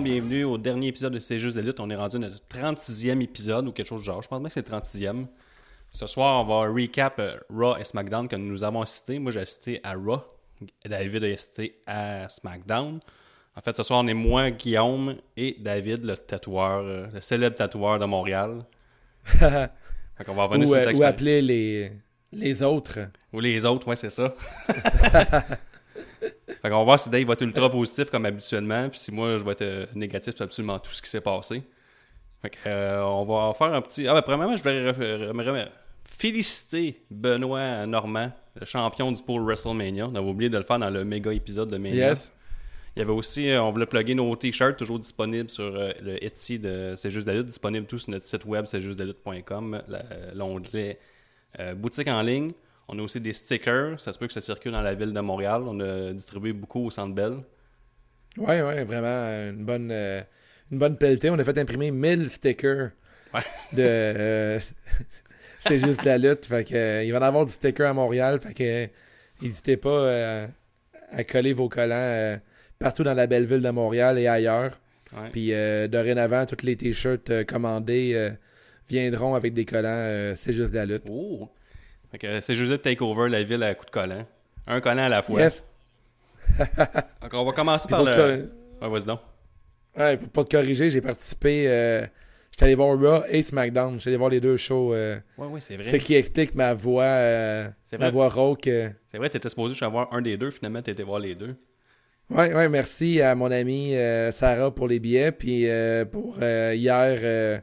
monde, bienvenue au dernier épisode de C'est juste de lutte. On est rendu à notre 36e épisode ou quelque chose du genre. Je pense bien que c'est le 36e. Ce soir, on va recap euh, Raw et SmackDown que nous avons assisté. Moi, j'ai assisté à Raw. David a assisté à SmackDown. En fait, ce soir, on est moi, Guillaume et David, le tatoueur, euh, le célèbre tatoueur de Montréal. Qu'on va revenir ou, sur euh, cette ou appeler les, les autres. Ou les autres, ouais, c'est ça. fait qu'on va voir si Dave va être ultra positif comme habituellement, puis si moi je vais être euh, négatif sur absolument tout ce qui s'est passé. Fait que, euh, on va faire un petit. Ah, ben, premièrement, je voudrais féliciter Benoît Normand, le champion du pôle WrestleMania. On avait oublié de le faire dans le méga épisode de Mania. Yes. Il y avait aussi, euh, on voulait plugger nos t-shirts, toujours disponibles sur le Etsy de C'est juste de la lutte, disponible tout sur notre site web, c'est juste de l'onglet euh, boutique en ligne. On a aussi des stickers, ça se peut que ça circule dans la ville de Montréal. On a distribué beaucoup au Centre Bell. Ouais, ouais, vraiment une bonne, euh, une bonne pelletée. On a fait imprimer 1000 stickers Ouais. de. euh, c'est juste la lutte. Fait que, euh, il va y en avoir du sticker à Montréal. Fait que, n'hésitez pas à coller vos collants partout dans la belle ville de Montréal et ailleurs. Ouais. Puis dorénavant, tous les t-shirts commandés viendront avec des collants. c'est juste la lutte. Oh! Fait que c'est juste de take over la ville à coup de collant. Un collant à la fois. Yes. Donc on va commencer par le. Ouais, vas-y donc. ouais, pour pas te corriger, j'ai participé. Euh, J'étais allé voir Raw et SmackDown. J'étais allé voir les deux shows. euh, Ouais, ouais, c'est vrai. Ce qui explique ma voix, euh, C'est ma voix rauque. euh. C'est vrai, t'étais supposé avoir un des deux, finalement t'étais voir les deux. Ouais, ouais, merci à mon amie Sarah pour les billets. Puis pour hier,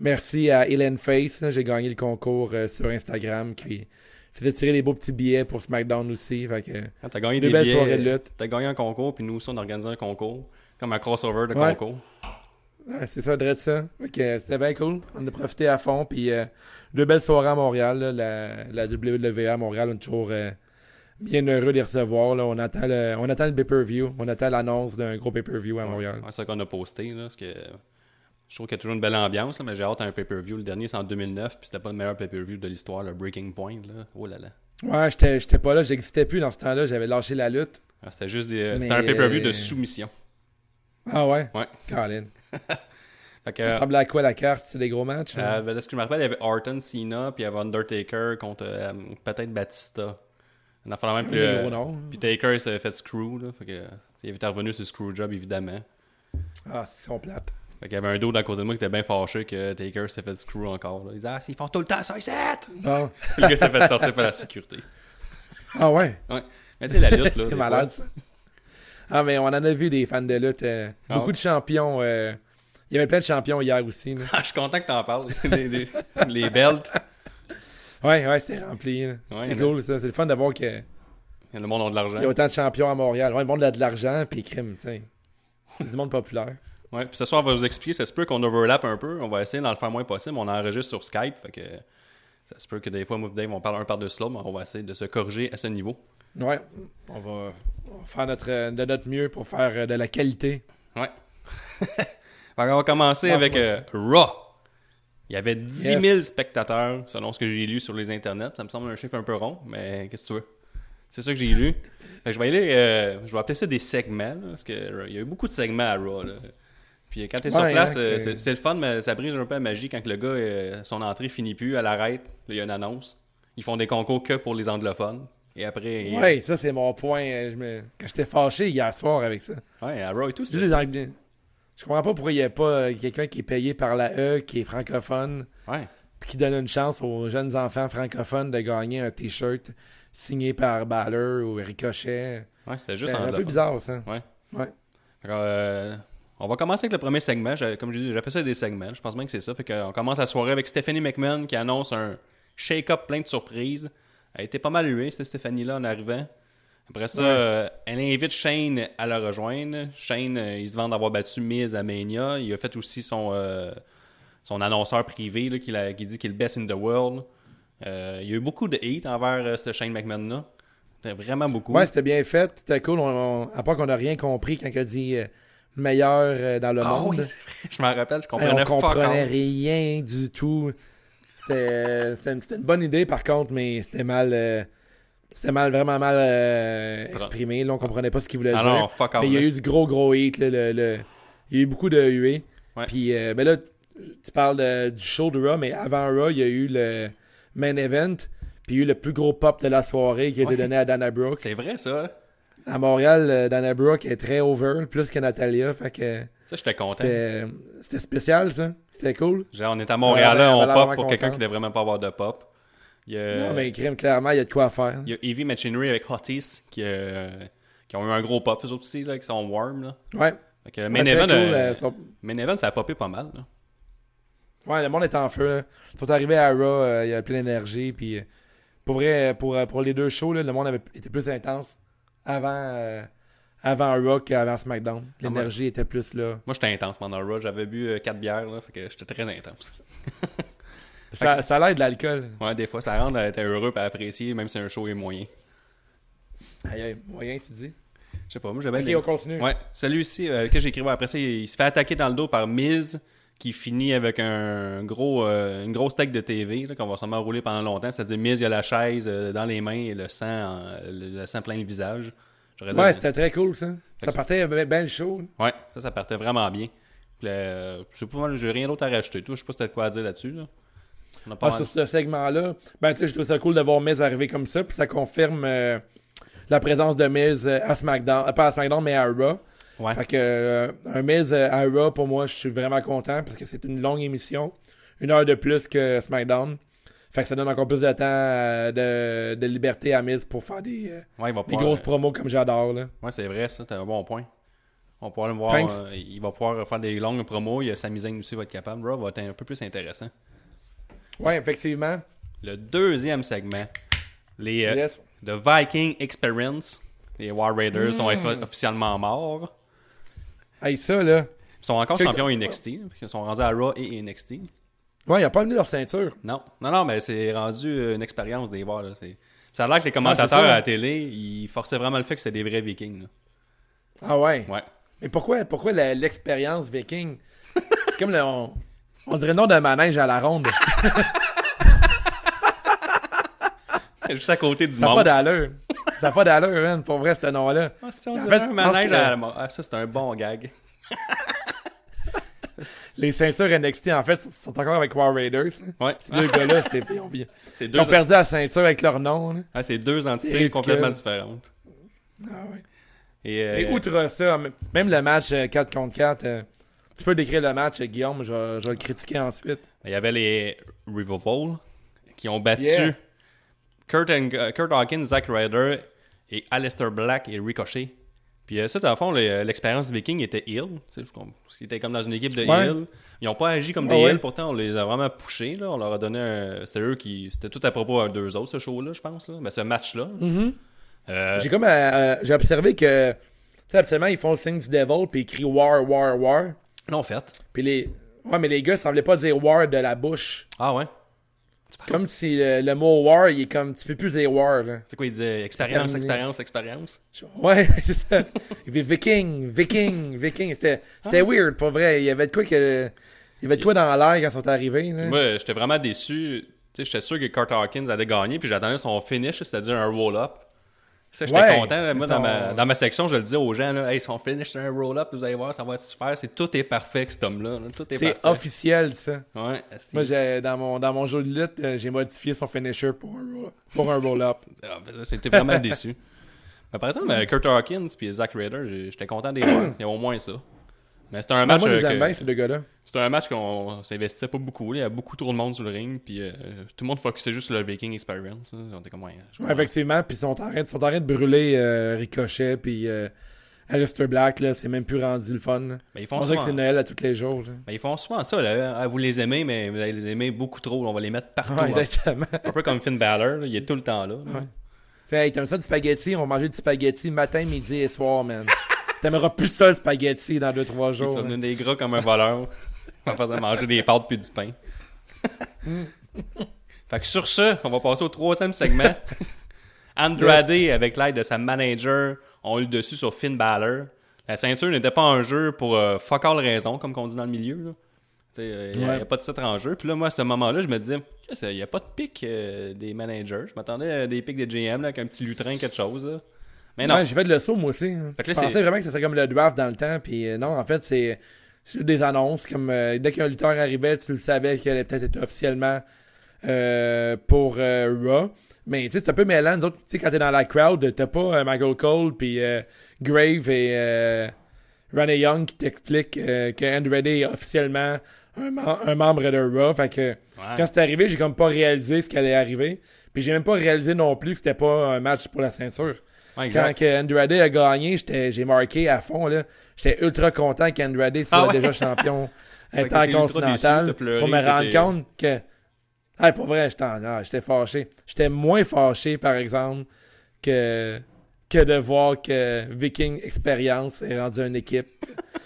merci à Hélène Face. J'ai gagné le concours euh, sur Instagram qui faisait tirer les beaux petits billets pour SmackDown aussi. Fait que, Quand t'as gagné deux des belles billets, soirées de lutte. T'as gagné un concours, puis nous aussi on a organisé un concours. Comme un crossover de Ouais. concours. Ouais, c'est ça, de ça. Que c'était bien cool. On a profité à fond. Puis euh, deux belles soirées à Montréal. là. La, la WWE à Montréal, on est toujours euh, bien heureux de les recevoir. Là. On attend le, on attend le pay-per-view. On attend l'annonce d'un gros pay-per-view à Montréal. Ouais, c'est ça qu'on a posté, là, parce que je trouve qu'il y a toujours une belle ambiance, là, mais j'ai hâte à un pay-per-view. Le dernier, c'est en 2009, puis c'était pas le meilleur pay-per-view de l'histoire, le Breaking Point, là. Oh là là. Ouais, j'étais j'étais pas là, j'existais plus dans ce temps-là, j'avais lâché la lutte. Ah, C'était juste des- Mais, c'était un pay-per-view de euh, soumission. Ah ouais? Ouais. Colin. Fait que, Ça ressemblait à quoi la carte? C'est des gros matchs? euh, hein? ben, ce que je me rappelle, il y avait Orton, Cena, puis il y avait Undertaker contre euh, peut-être Batista. Un affaire de même, des euh, gros noms. puis Taker s'est fait screw, là. Fait que, il était revenu sur le screw job, évidemment. Ah, c'est sont plates. Fait qu'il y avait un dos à côté de moi qui était bien fâché que Taker s'est fait screw encore. Là. Il disait Ah, ils font tout le temps ça, ici! Bon. Puis le gars s'est fait sortir par la sécurité. Ah ouais? Ouais. Mais tu sais, la lutte, là. c'est malade fois. ça. Ah, mais on en a vu des fans de lutte. euh, Ah beaucoup ouais? de champions. euh, il y avait plein de champions hier aussi. là. Ah, je suis content que t'en parles. les, les, les belts. Ouais, ouais, c'est rempli. Ouais, c'est cool ça. C'est le fun de voir qu'il Le monde a de l'argent. y a autant de champions à Montréal. Ouais, le monde a de l'argent, puis crime, tu sais. C'est du monde populaire. Ouais, puis ce soir, on va vous expliquer. Ça se peut qu'on overlap un peu. On va essayer d'en le faire moins possible. On enregistre sur Skype. Fait que ça se peut que des fois, moi Dave, on parle un par-dessus l'autre, mais on va essayer de se corriger à ce niveau. Ouais, on va, on faire notre, de notre mieux pour faire euh, de la qualité. Ouais. qu'on va commencer avec euh, Raw. Il y avait 10 000 Yes. spectateurs, selon ce que j'ai lu sur les internets. Ça me semble un chiffre un peu rond, mais qu'est-ce que tu veux? C'est ça que j'ai lu. Je vais aller, euh, je vais appeler ça des segments, là, parce que euh, il y a eu beaucoup de segments à Raw. là. Puis quand t'es sur Ouais, place, hein, euh, que- c'est c'est le fun, mais ça brise un peu la magie quand le gars, euh, son entrée finit plus, elle arrête, il y a une annonce. Ils font des concours que pour les anglophones. Et après, il- Ouais, ça c'est mon point. euh, Je me... Quand j'étais fâché hier soir avec ça. ouais, à Raw et tout. Anglais. Je comprends pas pourquoi il n'y a pas euh, quelqu'un qui est payé par la E, qui est francophone, Ouais. puis qui donne une chance aux jeunes enfants francophones de gagner un t-shirt signé par Baller ou Ricochet. Ouais, c'était C'est juste un peu anglophone. bizarre ça. Ouais. Ouais. Que, euh, on va commencer avec le premier segment. Comme je dis, j'appelle ça des segments. Je pense bien que c'est ça. Fait qu'on commence la soirée avec Stephanie McMahon qui annonce un shake-up plein de surprises. Elle été pas mal huée, cette Stéphanie-là, en arrivant. Après ça, Ouais. euh, elle invite Shane à la rejoindre. Shane, euh, il se vend d'avoir battu Miz à Mania. Il a fait aussi son, euh, son annonceur privé là, qui, dit qu'il est le best in the world. Il y a eu beaucoup de hate envers ce Shane McMahon-là. C'était vraiment beaucoup. Ouais, c'était bien fait, c'était cool. On, on- à part qu'on n'a rien compris quand il a dit meilleur euh, dans le Ah monde. oui, je m'en rappelle, je comprenais on fuck comprenait rien du tout. C'était c'était une, bonne idée par contre, mais c'était mal. euh, c'était mal, vraiment mal euh, exprimé. Là, on comprenait pas ce qu'il voulait Ah dire. non, fuck mais il y a eu du gros gros hit. là, le, le, Il y a eu beaucoup de huées. Ouais. Puis, euh, ben là, tu parles de- du show de Raw, mais avant Raw, il y a eu le main event. Puis il y a eu le plus gros pop de la soirée qui a été Ouais. donné à Dana Brooke. C'est vrai, ça. À Montréal, euh, Dana Brooke est très over, plus que Natalia. Fait que Ça, j'étais content. c'était c'était spécial, ça. C'était cool. Genre, on est à Montréal, là, on pop pour quelqu'un qui devrait même pas avoir de pop. Il y a, Non, mais crime, clairement, il y a de quoi faire. il y a Heavy Machinery avec Hotties qui, euh, qui ont eu un gros pop, eux autres aussi, là, qui sont warm. Là. Ouais. Fait que Main Event, cool, euh, euh, sont- Main Event, ça a popé pas mal. Là. Ouais, le monde est en feu. Là. Ils sont arrivés à Raw, euh, il y a plein d'énergie. Puis, euh, pour vrai, pour, euh, pour les deux shows, là, le monde avait été plus intense avant, euh, avant Raw qu'avant SmackDown. L'énergie était plus là. Moi, j'étais intense pendant Raw. J'avais bu 4 bières, là, fait que j'étais très intense. Ça, ça a l'air de l'alcool. Ouais, des fois, ça rend à être heureux et à apprécier, même si un show est moyen. Aïe, aïe, moyen, tu dis? Je sais pas, moi, j'avais Ok, des- on continue. Ouais, celui-ci euh, que j'ai écrit après ça, il, il se fait attaquer dans le dos par Miz, qui finit avec un gros, euh, une grosse tech de TV qu'on va sûrement rouler pendant longtemps. C'est-à-dire Miz, il a la chaise euh, dans les mains et le sang, le, sang plein le visage. Ouais, c'était très cool, ça. Ça partait bien ben show. Ouais, ça, ça partait vraiment bien. Euh, je sais pas, j'ai rien d'autre à rajouter. Toi, je sais pas si t'as quoi à dire là-dessus. Là. Ah, sur ce segment-là, ben, tu sais, je trouve ça cool de voir Miz arriver comme ça, puis ça confirme la présence de Miz à SmackDown, pas à SmackDown, mais à Raw. Ouais. Fait que euh, un Miz euh, à Raw, pour moi, je suis vraiment content parce que c'est une longue émission, une heure de plus que SmackDown. Fait que ça donne encore plus de temps euh, de, de liberté à Miz pour faire des, euh, Ouais, il va des pouvoir- grosses promos comme j'adore. là. Ouais, c'est vrai, ça, t'as un bon point. On va pouvoir le voir. Euh, il va pouvoir faire des longues promos. Il y a Zayn aussi va être capable. Raw va être un peu plus intéressant. Ouais, effectivement. Le deuxième segment, les euh, Yes. The Viking Experience. Les War Raiders sont offi- officiellement morts. Hey, ça, là. Ils sont encore champions NXT. Ils sont rendus à Raw et NXT. Ouais, ils ont pas amené leur ceinture. Non, non, non, mais c'est rendu euh, une expérience des voir. Là. c'est- Ça a l'air que les commentateurs Ah, c'est ça. à la télé, ils forçaient vraiment le fait que c'était des vrais Vikings. là. Ah ouais. Ouais. Mais pourquoi, pourquoi l'expérience viking? C'est comme le, on, on dirait le nom d'un manège à la ronde. Juste à côté du Ça n'a pas monstre. d'allure. Ça n'a pas d'allure, man, pour vrai, ce nom-là. Ah, si on En fait, un manège que- à. Ah, ça, c'est un bon gag. Les ceintures NXT, en fait, sont encore avec War Raiders. Ouais. Ces deux gars-là, c'est, ils, ont, deux, perdu la ceinture avec leur nom. là. ah, c'est deux entités complètement différentes. Ah ouais. Et, euh, Et outre ça, même le match euh, 4 contre 4, euh, tu peux décrire le match, euh, Guillaume, je vais, je vais le critiquer ensuite. il y avait les Revival qui ont battu Yeah. Kurt, and- euh, Kurt Hawkins, Zack Ryder et Aleister Black et Ricochet. Puis euh, ça, dans le fond, le- l'expérience viking était comprends. Ils étaient comme dans une équipe de Ouais. heel. Ils n'ont pas agi comme des ouais. pourtant on les a vraiment poussés. Là. On leur a donné un... C'était eux qui... C'était tout à propos à deux autres, ce show-là, je pense. Là. Mais ce match-là. Euh, J'ai comme euh, euh, j'ai observé que, tu sais, absolument, ils font le signe du devil, puis ils crient War, War, War. l'ont fait. Puis les. Ouais, mais les gars semblaient pas dire War de la bouche. Ah ouais? Comme si le, le mot War, il est comme. Tu peux plus dire War, là. C'est quoi, il disait expérience, terminé. expérience, expérience? Ouais, c'est ça. Il fait Viking, Viking, Viking. C'était c'était weird, pour vrai. Il y avait de quoi que. Il y avait de quoi dans l'air quand ils sont arrivés, là. Moi, j'étais vraiment déçu. Tu sais, j'étais sûr que Kurt Hawkins allait gagner, puis j'attendais son finish, c'est-à-dire un roll-up. Ça, j'étais Ouais, content. là. Moi, dans, son- ma, dans ma section, je le disais aux gens, là, hey, son finish, c'est un roll-up, vous allez voir, ça va être super. C'est, tout est parfait, avec cet homme-là. là. Tout est, C'est parfait. officiel, ça. Ouais. Moi, j'ai, dans, mon, dans mon jeu de lutte, euh, j'ai modifié son finisher pour un, roll- pour un roll-up. Ah, ben, C'était vraiment déçu. Mais par exemple, euh, Kurt Hawkins puis Zack Ryder, j'étais content des voir. Il y a au moins ça. Mais c'était un Ah, match. moi, je euh, les aime que- bien, ces deux gars-là. C'était un match qu'on s'investissait pas beaucoup. là. Il y a beaucoup trop de monde sur le ring. Puis euh, tout le monde focusait juste sur le Viking Experience. là. On était comme, ouais, je Ouais, effectivement, puis ils sont en train, ils sont en train de brûler euh, Ricochet, puis euh, Alistair Black, là, c'est même plus rendu le fun. là. Mais ils font On dirait que souvent, c'est Noël à tous les jours. mais ils font souvent ça. Là. Vous les aimez, mais vous allez les aimer beaucoup trop. On va les mettre partout. Ouais, hein. exactement. Un peu comme Finn Balor. Il est tout le temps là. Ouais. Tiens, hey, t'aimes ça du spaghetti? On va manger du spaghetti matin, midi et soir, man. T'aimeras plus ça, le spaghetti, dans 2-3 Tu vas jours. là. devenir des gras comme un voleur. On va faire manger des pâtes puis du pain. fait que sur ce, on va passer au troisième segment. Andrade, avec l'aide de sa manager, ont eu le dessus sur Finn Balor. La ceinture n'était pas en jeu pour euh, fuck all raison, comme on dit dans le milieu. là. Il n'y a, Ouais. y a pas de titre en jeu. Puis là, moi, à ce moment-là, je me disais, il n'y a pas de pic euh, des managers. Je m'attendais à des pics des GM là, avec un petit lutrin, quelque chose. là. Mais non. Ouais, j'ai fait le saut, moi aussi. Fait que Je pensais vraiment que ce serait comme le draft dans le temps, puis euh, non, en fait, c'est des annonces, comme euh, dès qu'un lutteur arrivait, tu le savais qu'il allait peut-être être officiellement euh, pour euh, Raw. Mais tu sais, c'est un peu mêlant. Nous autres, tu sais, quand t'es dans la crowd, t'as pas euh, Michael Cole puis euh, Grave et euh, Ronnie Young qui t'expliquent euh, que Andrade est officiellement un, mem- un membre de Raw. Fait que quand c'est arrivé, j'ai comme pas réalisé ce qui allait arriver. Puis j'ai même pas réalisé non plus que c'était pas un match pour la ceinture. Ouais, Quand que Andrade a gagné, j'ai marqué à fond. là. J'étais ultra content qu'Andrade soit Ah ouais? déjà champion intercontinental pour me rendre compte que... Ah, pour vrai, j'étais, ah, j'étais fâché. J'étais moins fâché, par exemple, que, que de voir que Viking Experience est rendu une équipe.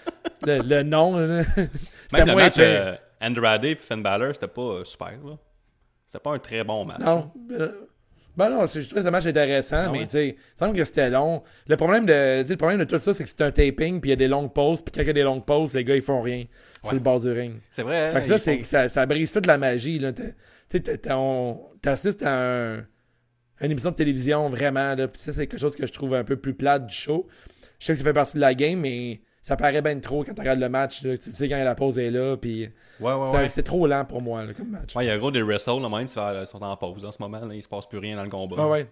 le, le nom, c'était moins match euh, Andrade et Finn Balor, c'était pas euh, super. là. C'était pas un très bon match. Non. euh, Ben non, c'est- je trouvais ce match intéressant, Ah mais ouais? tu sais, il semble que c'était long. Le problème de, le problème de tout ça, c'est que c'est un taping, puis il y a des longues pauses, puis quand il y a des longues pauses, les gars, ils font rien sur Ouais. le bord du ring. C'est vrai. Fait que ça, font- ça, ça brise toute la magie, Tu sais, t'assistes à un, une émission de télévision, vraiment, là, puis ça, c'est quelque chose que je trouve un peu plus plate du show. Je sais que ça fait partie de la game, mais ça paraît bien trop quand tu regardes le match, là. Tu sais quand la pause est là, puis Ouais, ouais, c'est- ouais. c'est trop lent pour moi, là, comme match. Ouais, il y a gros des wrestles, là, même, qui sont en pause en ce moment. Là, il se passe plus rien dans le combat. Ah ouais.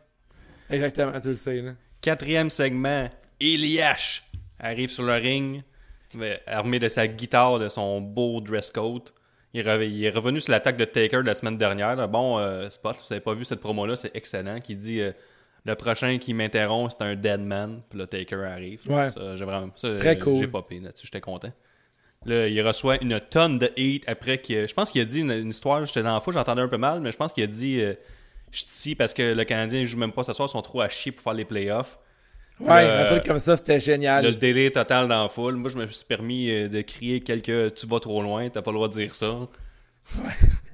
Exactement, tu le sais, là. Quatrième segment, Eliash arrive sur le ring, armé de sa guitare, de son beau dress coat. Il, est re- il est revenu sur l'attaque de Taker de la semaine dernière. là. Bon euh, spot, vous avez pas vu cette promo-là, c'est excellent. Qui dit euh, le prochain qui m'interrompt, c'est un dead man. Puis là, Taker arrive. Ouais. Ça, j'ai vraiment, ça, Très cool. J'ai popé là-dessus, j'étais content. Là, il reçoit une tonne de hate après que. Je pense qu'il a dit une, une histoire, j'étais dans la foule, j'entendais un peu mal, mais je pense qu'il a dit euh, Je suis parce que le Canadien joue même pas ce soir, ils sont trop à chier pour faire les playoffs. Ouais, Le- un truc comme ça, c'était génial. Le délai total dans la foule. Moi, je me suis permis euh, de crier quelques Tu vas trop loin, t'as pas le droit de dire ça.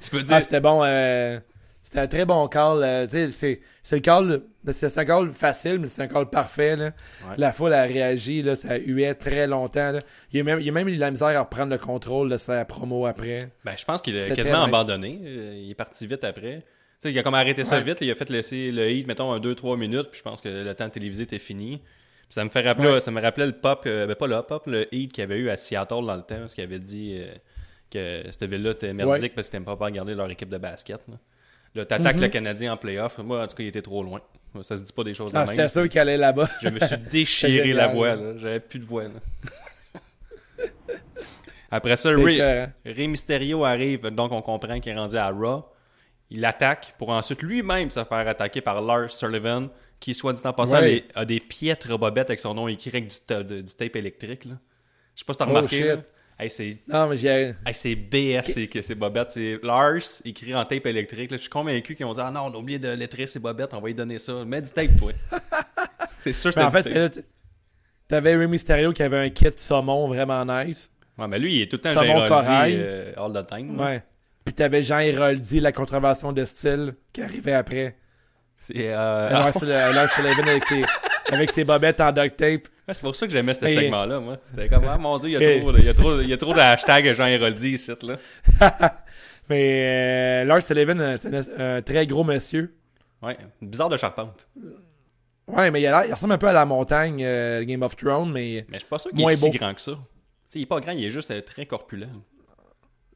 Tu peux dire. Ah, c'était bon. euh, c'était un très bon call. euh, c'est, c'est le call. C'est, c'est un call facile, mais c'est un call parfait. Là. Ouais. La foule a réagi. Là, ça huait très longtemps. Là. Il, a même, il a même eu la misère à reprendre le contrôle de sa promo après. Ben, je pense qu'il a quasiment abandonné. Euh, Il est parti vite après. Tu sais, il a comme arrêté ça Ouais. vite. Il a fait laisser le hit, mettons, un 2-3 minutes. Puis je pense que le temps télévisé était fini. Puis ça me fait rappeler, Ouais. ça me rappelait le pop, euh, ben pas le pop, le hit qu'il avait eu à Seattle dans le temps, parce qu'il avait dit euh, que cette ville-là était merdique parce qu'ils n'aimaient pas regarder leur équipe de basket. Là, Là, t'attaques Mhm. le Canadien en playoff. Moi, en tout cas, il était trop loin. Ça se dit pas des choses de Ah, même. c'était sûr qu'il allait là-bas. Je me suis déchiré la voix. J'avais plus de voix, là. Après ça, Ray, Mysterio arrive, donc on comprend qu'il est rendu à Raw. Il attaque pour ensuite lui-même se faire attaquer par Lars Sullivan, qui, soit dit en passant, Ouais. a des piètres bobettes avec son nom écrit avec du, du tape électrique. Là. Je sais pas si t'as Oh, remarqué. Hey, c'est Non, mais j'ai. hey, c'est BS, c'est que ces bobettes. C'est Lars écrit en tape électrique. là. Je suis convaincu qu'ils ont dit Ah non, on a oublié de lettrer ces bobettes, on va lui donner ça. Mets du tape, toi. c'est sûr que Mais c'était en fait, du c'est tape. là, t- t'avais Rey Mysterio qui avait un kit saumon vraiment nice. Ouais, mais lui, il est tout le temps Saumon Géraldi corail. euh, all the time. là. Ouais. Puis t'avais Jean Héroldi, la contravention de style, qui arrivait après. C'est euh, Lars Sul- Lars Sullivan avec ses, avec ses bobettes en duct tape. C'est pour ça que j'aimais ce segment-là, moi. C'était comme, ah mon dieu, il y a trop, de- il y a trop, il y a trop de hashtags Jean Héroldi ici, là. Mais euh, Lars Sullivan, euh, c'est un, un très gros monsieur. Ouais, bizarre de charpente. Ouais, mais il, a l'air- il ressemble un peu à la montagne euh, Game of Thrones, mais Mais je suis pas sûr qu'il est si grand que ça. Il est pas grand, il est juste euh, très corpulent.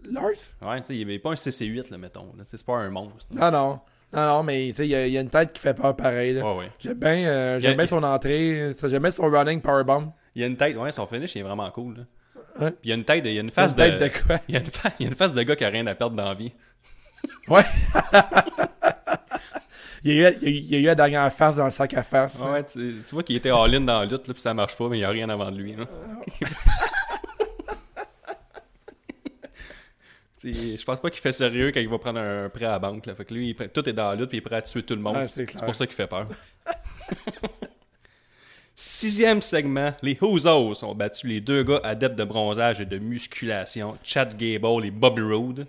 Lars? Ouais, tu sais, il est pas un CC8, là, mettons. C'est pas un monstre. Non, non. Non, non, mais tu sais, il y, y a une tête qui fait peur pareil. là. Ouais, ouais. J'aime bien, euh, j'aime bien son entrée, j'aime bien son running powerbomb. Il y a une tête, ouais, son finish, il est vraiment cool. Là. Puis il y a une tête, il y a une face de... de quoi? Il y, a une fa- il y a une face de gars qui a rien à perdre dans la vie. Ouais. il, y a eu, il, y a eu, la dernière face dans le sac à face. Ouais, tu, tu vois qu'il était all-in dans la lutte, là, puis ça marche pas, mais il y a rien avant de lui. Tu sais, Je pense pas qu'il fait sérieux quand il va prendre un prêt à la banque. Là. Fait que lui, il tout est dans la lutte puis il est prêt à tuer tout le monde. C'est pour ça qu'il fait peur. Sixième segment, les Hozos ont battu les deux gars adeptes de bronzage et de musculation, Chad Gable et Bobby Roode.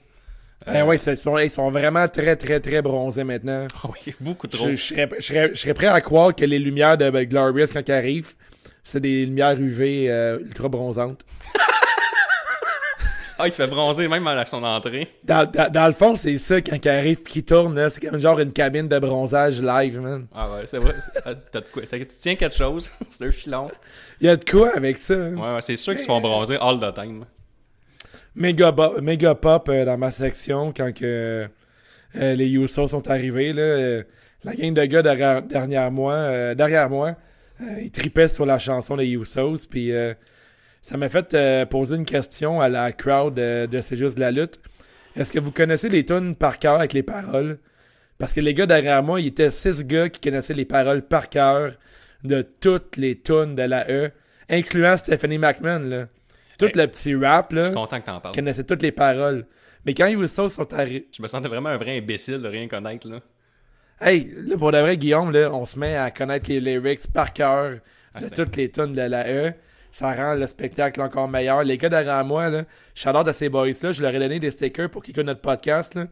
Eh ouais, ils sont, ils sont vraiment très, très, très bronzés maintenant. oui, beaucoup trop. Je, je serais, je, serais, je serais prêt à croire que les lumières de ben, Glorious, quand elles arrivent, c'est des lumières UV euh, ultra bronzantes. Ah, il se fait bronzer même à son entrée. Dans, dans, dans le fond, c'est ça, quand elles arrivent et qu'ils tournent, là, c'est comme genre une cabine de bronzage live, man. Ah ouais, c'est vrai. ah, T'as de quoi? T'as- Tu tiens quelque chose. c'est un filon. Il y a de quoi avec ça. hein? Ouais, ouais, c'est sûr qu'ils se font bronzer all the time. méga, méga pop euh, dans ma section quand que euh, les Usos sont arrivés. Là, Euh, la gang de gars derrière, derrière moi, euh, derrière moi euh, ils tripaient sur la chanson des Usos. Puis euh, ça m'a fait euh, poser une question à la crowd euh, de C'est juste la lutte. Est-ce que vous connaissez les tunes par cœur avec les paroles? Parce que les gars derrière moi, ils étaient six gars qui connaissaient les paroles par cœur de toutes les tunes de la E, incluant Stephanie McMahon. Là. Tout Hey, le petit rap, Je là suis content que t'en parles. connaissait toutes les paroles. Mais quand les Usos sont arrivés... Je me sentais vraiment un vrai imbécile de rien connaître, là. Hey, là, pour de vrai, Guillaume, là, on se met à connaître les lyrics par cœur Ah, de toutes les tunes de la E. Ça rend le spectacle encore meilleur. Les gars derrière moi, là, j'adore de ces boys-là. Je leur ai donné des stickers pour qu'ils écoutent notre podcast, là.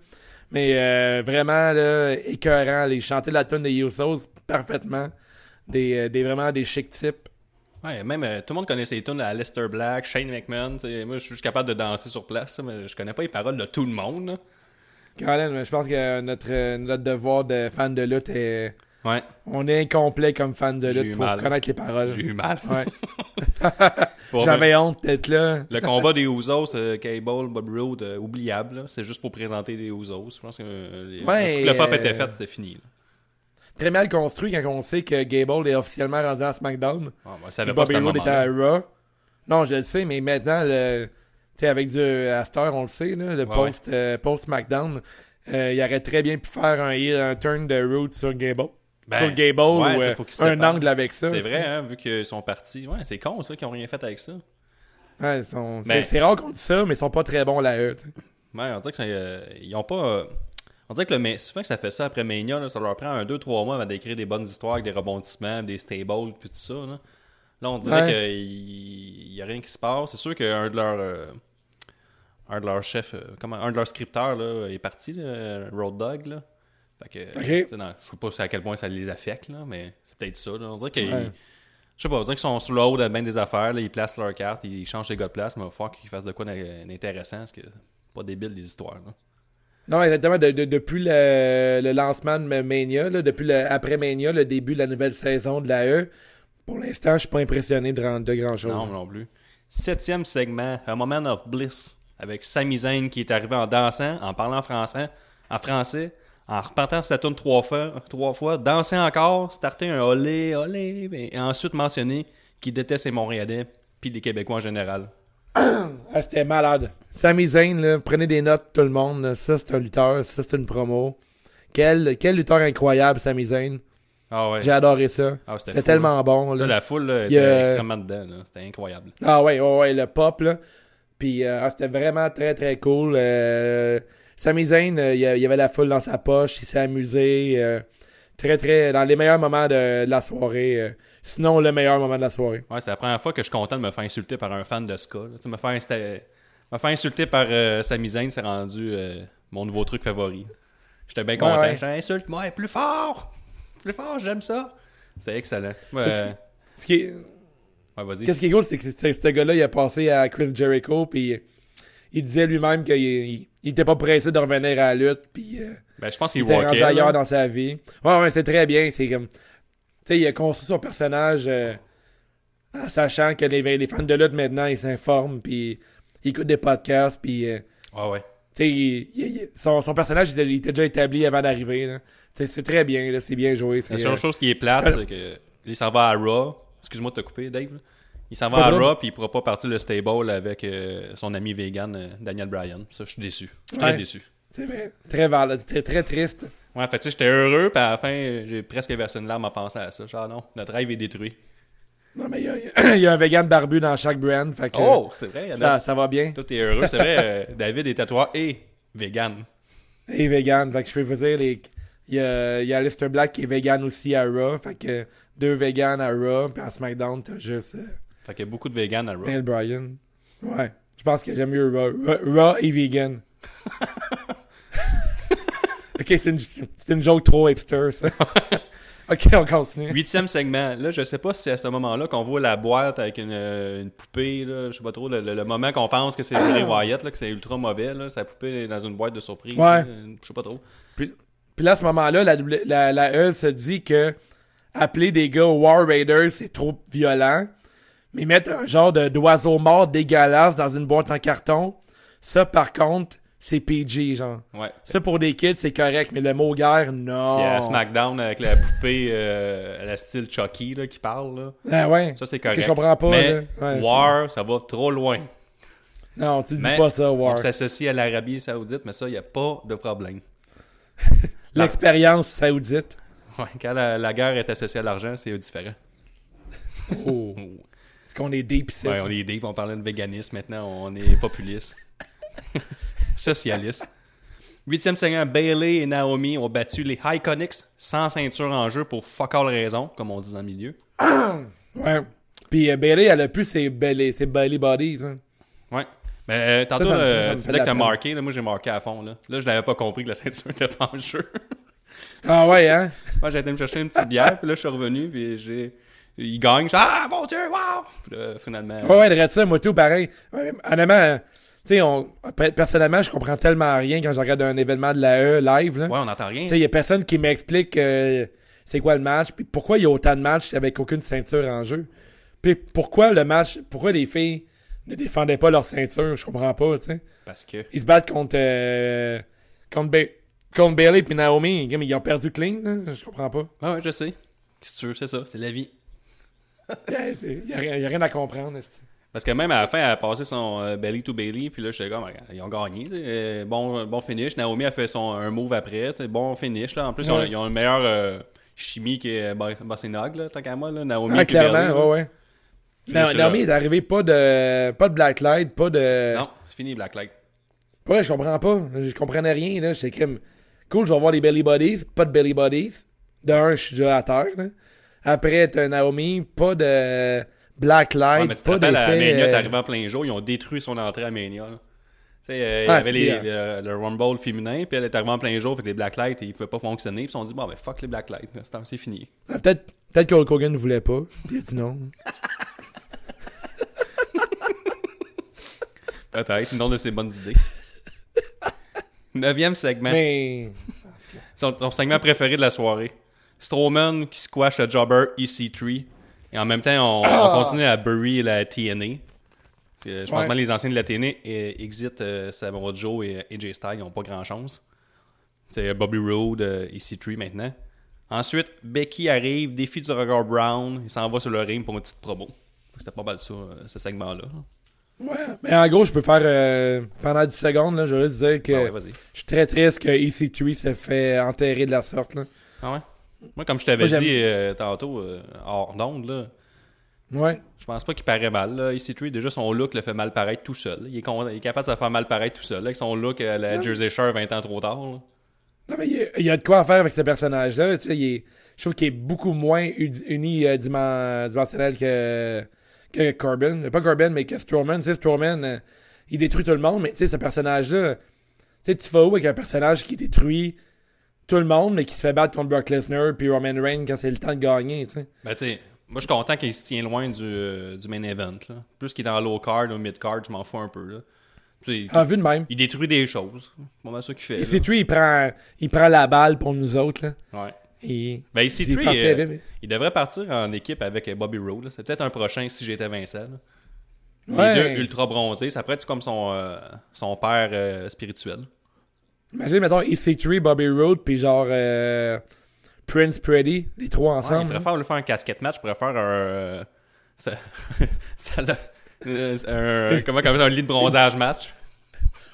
Mais euh, vraiment, là, écœurant. Les chanter la tune des Usos parfaitement. Des, euh, des vraiment des chic types. Ouais, même euh, tout le monde connaît ses tunes à Lester Black, Shane McMahon. Moi, je suis juste capable de danser sur place, mais je connais pas les paroles de tout le monde. Colin, je pense que notre, euh, notre devoir de fan de lutte est... Ouais, On est incomplet comme fan de lutte. Faut mal. connaître les paroles. j'ai eu mal. Ouais. J'avais honte d'être là. Le combat des Usos, euh, Cable, Bob Roode, euh, oubliable. C'est juste pour présenter des Usos. Je pense que euh, les- Ouais, le pop euh, était fait, c'était fini. là. Très mal construit quand on sait que Gable est officiellement rendu à SmackDown. Ah, Et pas Bobby Roode était à Raw. Non, je le sais, mais maintenant, le, tu sais, avec du Astor, on le sait, là, le Ouais, post, euh, post SmackDown, euh, il aurait très bien pu faire un, un turn de Roode sur Gable. Ben, sur Gable ouais, ou c'est euh, un angle avec ça. C'est vrai, hein, vu qu'ils sont partis. Ouais, c'est con, ça, qu'ils ont rien fait avec ça. Ouais, ils sont- Mais- c'est, rare qu'on dit ça, mais ils sont pas très bons là, eux. Ouais, on dirait que c'est, euh, ont pas. euh, on dirait que le souvent que ça fait ça après Mania, là, ça leur prend un 2-3 mois avant d'écrire des bonnes histoires avec des rebondissements, des stables, puis tout ça. Là, Là, on dirait Ouais. qu'il y a rien qui se passe. C'est sûr qu'un de leurs. euh, un de leurs chefs, comment, un de leurs scripteurs là, est parti, Road Dog. Là. Fait que, non, je sais pas à quel point ça les affecte, là, mais c'est peut-être ça. Là. On dirait qu'ils. Ouais. Je sais pas, on dirait qu'ils sont sous l'eau de bien des affaires, là, ils placent leurs cartes, ils changent les gars de place, mais il va falloir qu'ils fassent de quoi d'intéressant, parce que c'est pas débile les histoires. Là. Non, exactement. de- de- depuis le, le lancement de Mania, là, depuis le, après Mania, le début de la nouvelle saison de la E, pour l'instant, je suis pas impressionné de, grand- de grand-chose. Non, non plus. Septième segment, A Moment of Bliss, avec Sami Zayn qui est arrivé en dansant, en parlant français, en français, en repartant sur la tourne trois fois, trois fois, danser encore, starter un olé, olé, et ensuite mentionner qu'il déteste les Montréalais, puis les Québécois en général. Ah, c'était malade. Sami Zayn, là, prenez des notes, tout le monde. là. Ça, c'est un lutteur. Ça, c'est une promo. Quel, quel lutteur incroyable, Sami Zayn. Ah ouais. J'ai adoré ça. Ah, c'était tellement bon. Ça, Là. la foule là, était extrêmement dedans. C'était incroyable. Ah ouais, ouais, ouais, le pop, là. Puis euh, ah, c'était vraiment très, très cool. Euh, Sami Zayn, euh, il y avait la foule dans sa poche. Il s'est amusé. euh, très, très... Dans les meilleurs moments de, de la soirée. euh, sinon, le meilleur moment de la soirée. Ouais, c'est la première fois que je suis content de me faire insulter par un fan de ska. Me faire, me faire insulter par Sami Zayn, c'est rendu mon nouveau truc favori. J'étais bien content. ouais. J'étais insulte-moi plus fort! Plus fort, j'aime ça! C'était excellent. Ouais, Ce qui est- ouais. Qu'est-ce qui est cool, c'est que ce, ce gars-là, il a passé à Chris Jericho, puis il disait lui-même qu'il il, était pas pressé de revenir à la lutte, puis euh, Ben, je pense il qu'il était rendu ailleurs dans sa vie. Ouais, ouais, c'est très bien. C'est comme. Tu sais, il a construit son personnage euh, en sachant que les, les fans de lutte maintenant, ils s'informent, puis ils écoutent des podcasts, puis. euh, Ouais, ouais. tu sais, il- il- il- son, son personnage il était, il était déjà établi avant d'arriver. C'est très bien, c'est bien joué. La seule euh, chose qui est plate, c'est que il s'en va à Raw. Excuse-moi de te couper, Dave. Il s'en va à. Raw, puis il pourra pas partir le stable avec euh, son ami vegan, euh, Daniel Bryan. Ça, je suis déçu. Je suis très Ouais. déçu. C'est vrai. Très, très, très triste. Ouais, fait tu sais, j'étais heureux, puis à la fin, j'ai presque versé une larme en pensant à ça. Genre, non, notre rêve est détruit. Non, mais il y a, il y a un vegan barbu dans chaque brand. Fait que Oh, c'est vrai, y a- ça, ça va bien. Toi, t'es heureux, c'est vrai. euh, David est tatoueur et vegan. Et vegan. Fait que je peux vous dire, les... il y a, y a Lister Black qui est vegan aussi à Raw. Fait que deux vegans à Raw. Puis à SmackDown, t'as juste euh, Fait qu'il y a beaucoup de vegan à Raw. Daniel Bryan. Ouais. Je pense que j'aime mieux Raw. Raw, Raw et vegan. ok, c'est une, c'est une joke trop hipster, ça. ok, on continue. Huitième segment. Là, je sais pas si c'est à ce moment-là qu'on voit la boîte avec une, une poupée. Là, je sais pas trop. Le, le- le moment qu'on pense que c'est Bray Wyatt, là, que c'est ultra mauvais. Là, sa poupée est dans une boîte de surprise. Ouais. là, je sais pas trop. Puis là, à ce moment-là, la, W- la, la E se dit que appeler des gars War Raiders, c'est trop violent. Mais mettre un genre de d'oiseau mort dégueulasse dans une boîte en carton, Ça, par contre, c'est PG, genre. Ouais. Ça, pour des kids, c'est correct, mais le mot guerre, non. Puis à SmackDown avec la poupée euh, à la style Chucky là, qui parle. Là. Ah ouais. Ça, c'est Que correct. je comprends pas, Mais là. Ouais, War, ça va trop loin. Non, tu dis Mais pas ça, On War. s'associe à l'Arabie Saoudite, mais ça, il n'y a pas de problème. L'expérience saoudite. Ouais, quand la, la guerre est associée à l'argent, c'est différent. Oh. Qu'on est deep ici? Ouais, on est deep, on parlait de véganisme, maintenant on est populiste. Socialiste. Huitième segment, Bailey et Naomi ont battu les Iconics sans ceinture en jeu pour fuck all raison, comme on dit dans le milieu. Ouais. Puis euh, Bailey, elle a plus ses belly, ses belly bodies. Hein. Ouais. Mais euh, tantôt, ça euh, ça tu disais que t'as peine. marqué, là, moi j'ai marqué à fond. Là, là je n'avais pas compris que la ceinture était pas en jeu. Ah ouais, hein? Moi j'ai été me chercher une petite bière, puis là je suis revenu, puis j'ai. Il gagne, je suis, Ah mon dieu, wow! Puis là, finalement. Ouais, ouais, de ça, moi tout, pareil. Honnêtement, tu sais, on, pe- personnellement, je comprends tellement rien quand je regarde un événement de la E live, là. Ouais, on n'entend rien. Tu sais, il y a personne qui m'explique euh, c'est quoi le match, puis pourquoi il y a autant de matchs avec aucune ceinture en jeu. Puis pourquoi le match, pourquoi les filles ne défendaient pas leur ceinture, je comprends pas, tu sais. Parce que. Ils se battent contre, euh, contre, Ba- contre Bailey puis Naomi, comme ils ont perdu clean, là, je comprends pas. Ouais, ouais, je sais. Que tu veux, c'est ça, c'est la vie. Il y, a, rien- y a rien à comprendre. Parce que même à la fin, elle a passé son euh, belly to belly, puis là, j'étais comme, regarde, ils ont gagné. euh, bon, bon finish. Naomi a fait son, un move après, bon finish. Là. En plus, ils, ont, ils ont une meilleure euh, chimie que Bossenog, là, tant qu'à moi. Là. Naomi Ah, clairement, ouais, ouais. Puis là, Naomi est arrivé pas de, pas de Blacklight, pas de. Non, c'est fini, Blacklight. Ouais, je comprends pas. Je comprenais rien, là. J'étais crime. Cool, je vais voir les belly bodies. Pas de belly bodies. De un, je suis déjà à terre, là. Après, t'as Naomi, pas de Black Ouais, Light, mais tu te pas à d'effet. Mania, euh, t'es arrivé en plein jour, ils ont détruit son entrée à Mania. Tu sais, euh, il y Ah, avait les, bien. le, le Rumble féminin, puis elle est arrivée en plein jour, fait que les Blacklights, ils pouvaient pas fonctionner, puis ils se sont dit, bon, ben fuck les Blacklights, là, c'est- fini. ah, peut-être, que Hulk Hogan ne voulait pas. Puis il a dit non. Peut-être, une autre de ses bonnes idées. Neuvième segment. Mais. Son, ton segment préféré de la soirée. Strowman qui squash le jobber EC3. Et en même temps, on, on continue à bury la TNA. Je pense Ouais. que les anciens de la TNA, euh, Exit, euh, Samoa Joe et AJ Styles, ils n'ont pas grand chance. C'est Bobby Roode, euh, EC3 maintenant. Ensuite, Becky arrive, défi du regard Brown, il s'en va sur le ring pour une petite promo. C'était pas mal ça, euh, ce segment-là. Ouais. Mais en gros, je peux faire. euh, pendant 10 secondes, là, je vais juste dire que Ah ouais, je suis très triste que EC3 se fait enterrer de la sorte, là. Ah ouais? Moi, comme je t'avais dit euh, tantôt, euh, hors d'onde, là, Ouais. Je pense pas qu'il paraît mal. Là. EC3, déjà, son look le fait mal paraître tout seul. Il est, con- il est capable de se faire mal paraître tout seul. Avec son look à la Jersey Shore 20 ans trop tard. là. Non, mais il y, a, de quoi à faire avec ce personnage-là. Est- je trouve qu'il est beaucoup moins unidimensionnel que, que Corbin. Pas Corbin, mais que Strowman. Tu sais, Strowman, euh, il détruit tout le monde, mais tu sais, ce personnage-là, tu sais, tu vas où avec un personnage qui détruit tout le monde, mais qui se fait battre contre Brock Lesnar puis Roman Reigns quand c'est le temps de gagner, tu sais. Ben, tu sais, moi, je suis content qu'il se tient loin du, euh, du main event. Là. Plus qu'il est dans low card ou mid card, je m'en fous un peu. Là. En vue de même. Il détruit des choses. C'est pas ça qu'il fait. Et là. c'est lui, il prend, il prend la balle pour nous autres, là. Ouais. Et, Ben, il EC3, est parfait euh, mais- il devrait partir en équipe avec euh, Bobby Roode. C'est peut-être un prochain si j'étais Vincent. là. Les Ouais. deux ultra bronzés, ça pourrait être comme son, euh, son père euh, spirituel. Imagine, mettons, EC3, Bobby Roode, puis genre euh, Prince Pretty, les trois Ouais, ensemble. il préfère le faire un casquette match, il préfère un. euh, ça, ça euh, un, comment, comment un lit de bronzage match.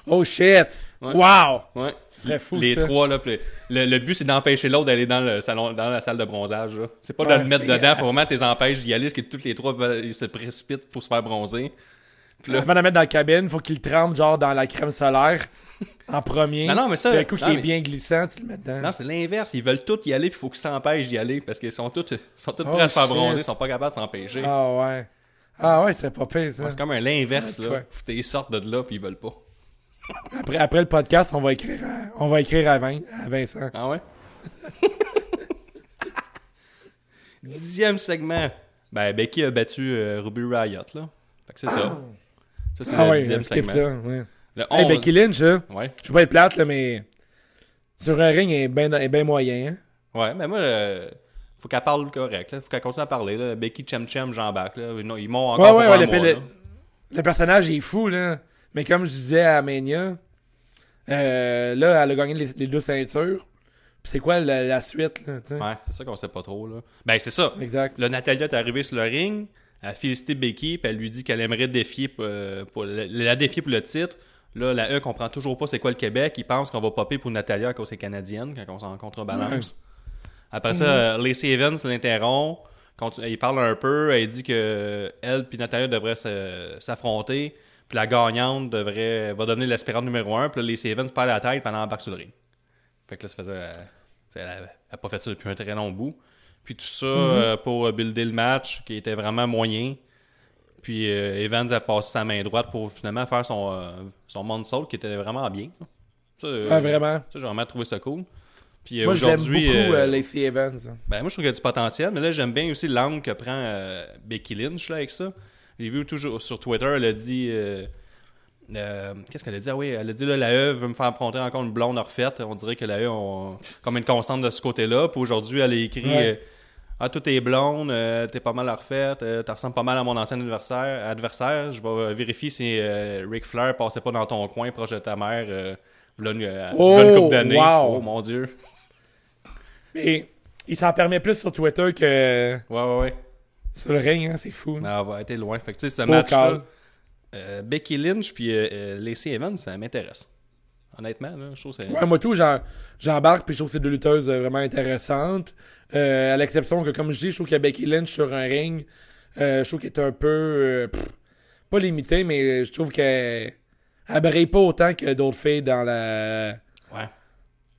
Oh shit! Ouais. Wow! Ouais. Ce serait fou, Les ça. trois, là. Le, le but, c'est d'empêcher l'autre d'aller dans le salon, dans la salle de bronzage. là. C'est pas de le mettre dedans, euh, faut vraiment que tu les empêches d'y aller, parce que tous les trois ils se précipitent pour se faire bronzer. Puis là- Avant de la mettre dans la cabine, faut qu'il trempe genre dans la crème solaire en premier. Non, non, mais ça- Puis un coup non, qui est bien glissant, tu le mets dedans. Non, c'est l'inverse. Ils veulent tous y aller, puis il faut qu'ils s'empêchent d'y aller, parce qu'ils sont tous, ils sont tous Oh, prêts à se faire bronzer, ils sont pas capables de s'empêcher. Ah ouais. Ah ouais, c'est pas pire ça. C'est comme un l'inverse, Ouais. là. Tu sortes de là, puis ils veulent pas. Après, après le podcast, on va écrire à, on va écrire à, à Vincent. Ah ouais? Dixième segment. Ben, Becky a battu euh, Ruby Riot, là? Fait que c'est ça. Ça, c'est Ah le ouais, dixième segment. ça. Ouais. Le Hey, 11. Becky Lynch, là, Ouais. je veux pas être plate, là, mais sur un ring, elle est bien ben moyen. Hein? Ouais, mais moi, euh, faut qu'elle parle correct, là. Faut qu'elle continue à parler, là. Becky Chem Chem, Jean-Bac, là. Non, ils m'ont Ouais, encore ouais, ouais, un le, mois, le- là. le personnage est fou, là. Mais comme je disais à Mania, euh, là, elle a gagné les, les deux ceintures. Puis c'est quoi la, la suite, là? Ouais, c'est ça qu'on sait pas trop, là. Ben, c'est ça. Exact. Là, Natalia est arrivée sur le ring, elle a félicité Becky, puis elle lui dit qu'elle aimerait défier euh, pour- la, la défier pour le titre. Là, la E comprend toujours pas c'est quoi le Québec. Il pense qu'on va popper pour Natalia à cause c'est canadienne, quand on s'en contrebalance. Après ça, euh, Lacey Evans l'interrompt. Il parle un peu. Elle dit que elle puis Natalia devraient s'affronter. Puis la gagnante devrait va devenir l'aspirante numéro un. Puis là, Lacey Evans perd la tête pendant l'embarque sur le ring. Fait que là, ça faisait. elle n'a pas fait ça depuis un très long bout. Puis tout ça euh, pour builder le match qui était vraiment moyen. Puis euh, Evans a passé sa main droite pour finalement faire son, euh, son moonsault qui était vraiment bien. Ça, euh, Ah, vraiment? ça, j'ai vraiment trouvé ça cool. Puis Moi, je l'aime beaucoup, euh, Lacey Evans. ben, moi, je trouve qu'il y a du potentiel, mais là, j'aime bien aussi l'angle que prend euh, Becky Lynch là, avec ça. J'ai vu toujours sur Twitter, elle a dit. euh, Qu'est-ce qu'elle a dit? Ah oui, elle a dit là, la E veut me faire affronter encore une blonde refaite. On dirait que la E, on, comme une constante de ce côté-là. Puis aujourd'hui, elle a écrit Ouais. Ah, tout est blonde, euh, t'es pas mal refaite, euh, tu ressembles pas mal à mon ancien adversaire. adversaire. Je vais euh, vérifier si euh, Ric Flair passait pas dans ton coin proche de ta mère. Une, Oh, une couple d'années. wow. Oh mon dieu. Mais il s'en permet plus sur Twitter que Ouais, ouais, ouais. sur le ring, hein, c'est fou. Elle va être loin. Fait que, tu sais, ce match-là, euh, Becky Lynch puis euh, Lacey Evans, ça m'intéresse. Honnêtement, là, je trouve que c'est. Ouais, moi tout, j'embarque puis je trouve que c'est deux lutteuses vraiment intéressantes. Euh, à l'exception que, comme je dis, je trouve que Becky Lynch sur un ring, euh, je trouve qu'elle est un peu euh, pff, pas limitée, mais je trouve qu'elle elle brille pas autant que d'autres filles dans la, Ouais.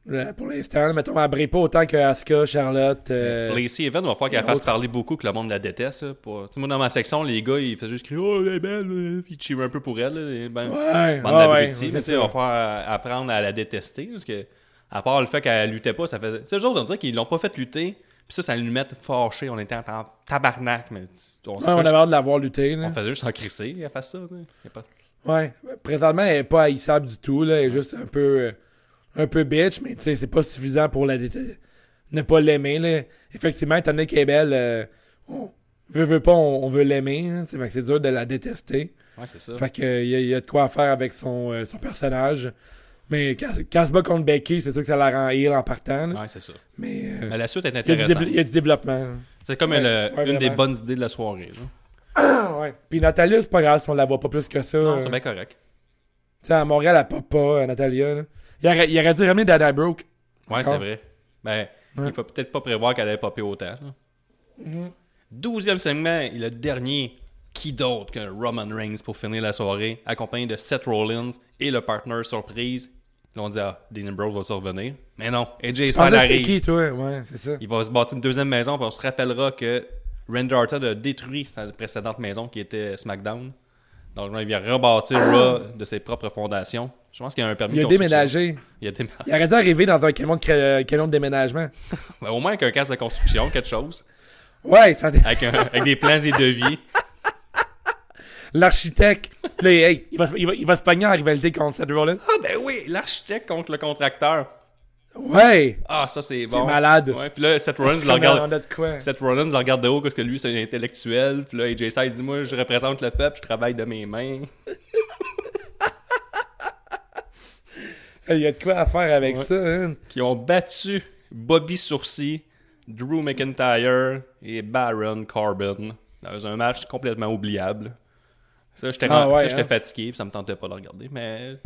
la- pour l'instant. Mettons, elle brille pas autant que Asuka, Charlotte. Lacey Evans, va falloir qu'elle fasse parler beaucoup, que le monde la déteste. là, pour- Tu sais, moi, dans ma section, les gars, ils faisaient juste crier Oh, elle est belle, puis ils un peu pour elle. là, ben, ouais, bande ouais, mais il ça. va falloir apprendre à la détester. Parce que, à part le fait qu'elle luttait pas, ça fait. C'est eux autres, on dirait qu'ils l'ont pas fait lutter. Puis ça, ça nous met fâchés. On était en tabarnak. Mais on, Ouais, on avait hâte de la voir lutter. Là. on faisait juste en crisser. Elle fait ça. a pas- Ouais, présentement, elle est pas haïssable du tout, là. Elle est juste un peu, euh, un peu bitch, mais tu sais, c'est pas suffisant pour la ne pas l'aimer, là. Effectivement, étant donné qu'elle est belle, euh, on veut, veut pas, on, on veut l'aimer, hein. C'est fait que c'est dur de la détester. Ouais, c'est ça. Fait que, euh, y, a, y a de quoi faire avec son, euh, son personnage. Mais bat contre Becky, c'est sûr que ça la rend heal en partant, là. Ouais, c'est ça. Mais, euh, Mais la suite est intéressante. il y a du développement. C'est comme Ouais, une, ouais, une des bonnes idées de la soirée. là. ouais. Puis Natalia, c'est pas grave si on la voit pas plus que ça. Non, c'est bien correct. Tu sais, à Montréal, elle pop pas, euh, Natalia, là. Il aurait, il aurait dû ramener Dana Brooke. Ouais, c'est vrai. Ben, il faut peut-être pas prévoir qu'elle allait popper autant. là. Douzième segment et le dernier. Qui d'autre que Roman Reigns pour finir la soirée, accompagné de Seth Rollins et le partner surprise. Là, on dit, ah, Dean Ambrose va se revenir. Mais non, AJ Styles arrive. qui, toi? Ouais, c'est ça. Il va se bâtir une deuxième maison, puis on se rappellera que Randy Orton a détruit sa précédente maison qui était SmackDown. Donc là, il vient rebâtir Raw de ses propres fondations. Je pense qu'il y a un permis Il a déménagé. Il a déménagé. Il aurait dû arriver dans un camion de, cré- camion de déménagement. Ben, au moins avec un casque de construction, quelque chose. Ouais, ça... Avec, un- avec des plans et devis. l'architecte. Là, hey, il, va, il, va, il va se pogner en rivalité contre Seth Rollins. Ah ben oui, l'architecte contre le contracteur. Ouais! Ah, ça c'est C'est bon. malade. Ouais, puis là, Seth Rollins C'est le regarde. Seth Rollins le regarde de haut parce que lui c'est un intellectuel. Puis là, AJ Styles dit Moi, je représente le peuple, je travaille de mes mains. Il y a de quoi à faire avec Ouais. ça, hein? Qui ont battu Bobby Sourcy, Drew McIntyre et Baron Corbin dans un match complètement oubliable. Ça, j'étais Ah ouais, hein. fatigué, puis ça me tentait pas de le regarder. Mais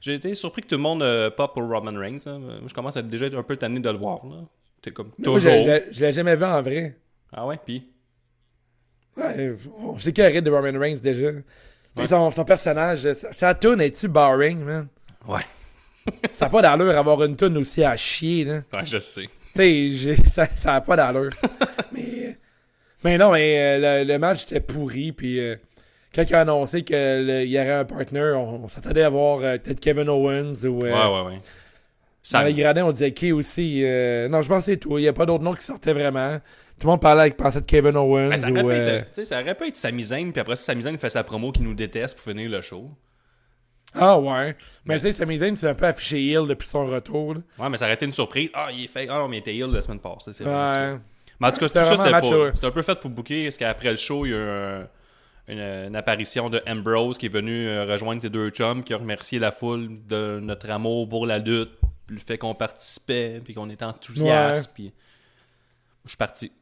j'ai été surpris que tout le monde euh, pop pour Roman Reigns. hein. Moi, Je commence à déjà être un peu tanné de le voir. là. Comme toujours. je l'ai- je l'ai jamais vu en vrai. Ah ouais, puis? Ouais, on sait qu'il de Roman Reigns déjà. Mais son, son personnage, sa, tune est-tu boring, man? Ouais. Ça n'a pas d'allure avoir une tune aussi à chier, là. Ouais, je sais. Tu sais, ça, ça a pas d'allure. mais, mais non, mais euh, le, le match était pourri, puis euh, quand il a annoncé qu'il y aurait un partner, on, on s'attendait à voir euh, peut-être Kevin Owens ou... euh, Ouais, ouais, ouais. Dans les gradins, on disait qui aussi. euh, non, je pense que c'est tout. Il n'y a pas d'autres noms qui sortaient vraiment. Tout le monde parlait avec pensait de Kevin Owens Ben, ça, aurait euh, être, ça aurait pu être Sami puis après ça, Sami Zayn fait sa promo qui nous déteste pour finir le show. Ah ouais. Mais tu sais, Sami Zayn s'est un peu affiché heel depuis son retour. là. Ouais, mais ça aurait été une surprise. Ah, il est fait. Ah non, mais il était heel la semaine passée. C'est vrai, Ouais. Mais en tout cas, tout C'était ça, c'était un peu fait pour booker, parce qu'après le show, il y a eu un, une, une apparition de Ambrose qui est venu euh, rejoindre ses deux chums, qui a remercié la foule de notre amour pour la lutte, puis le fait qu'on participait, puis qu'on était enthousiaste, puis je suis parti.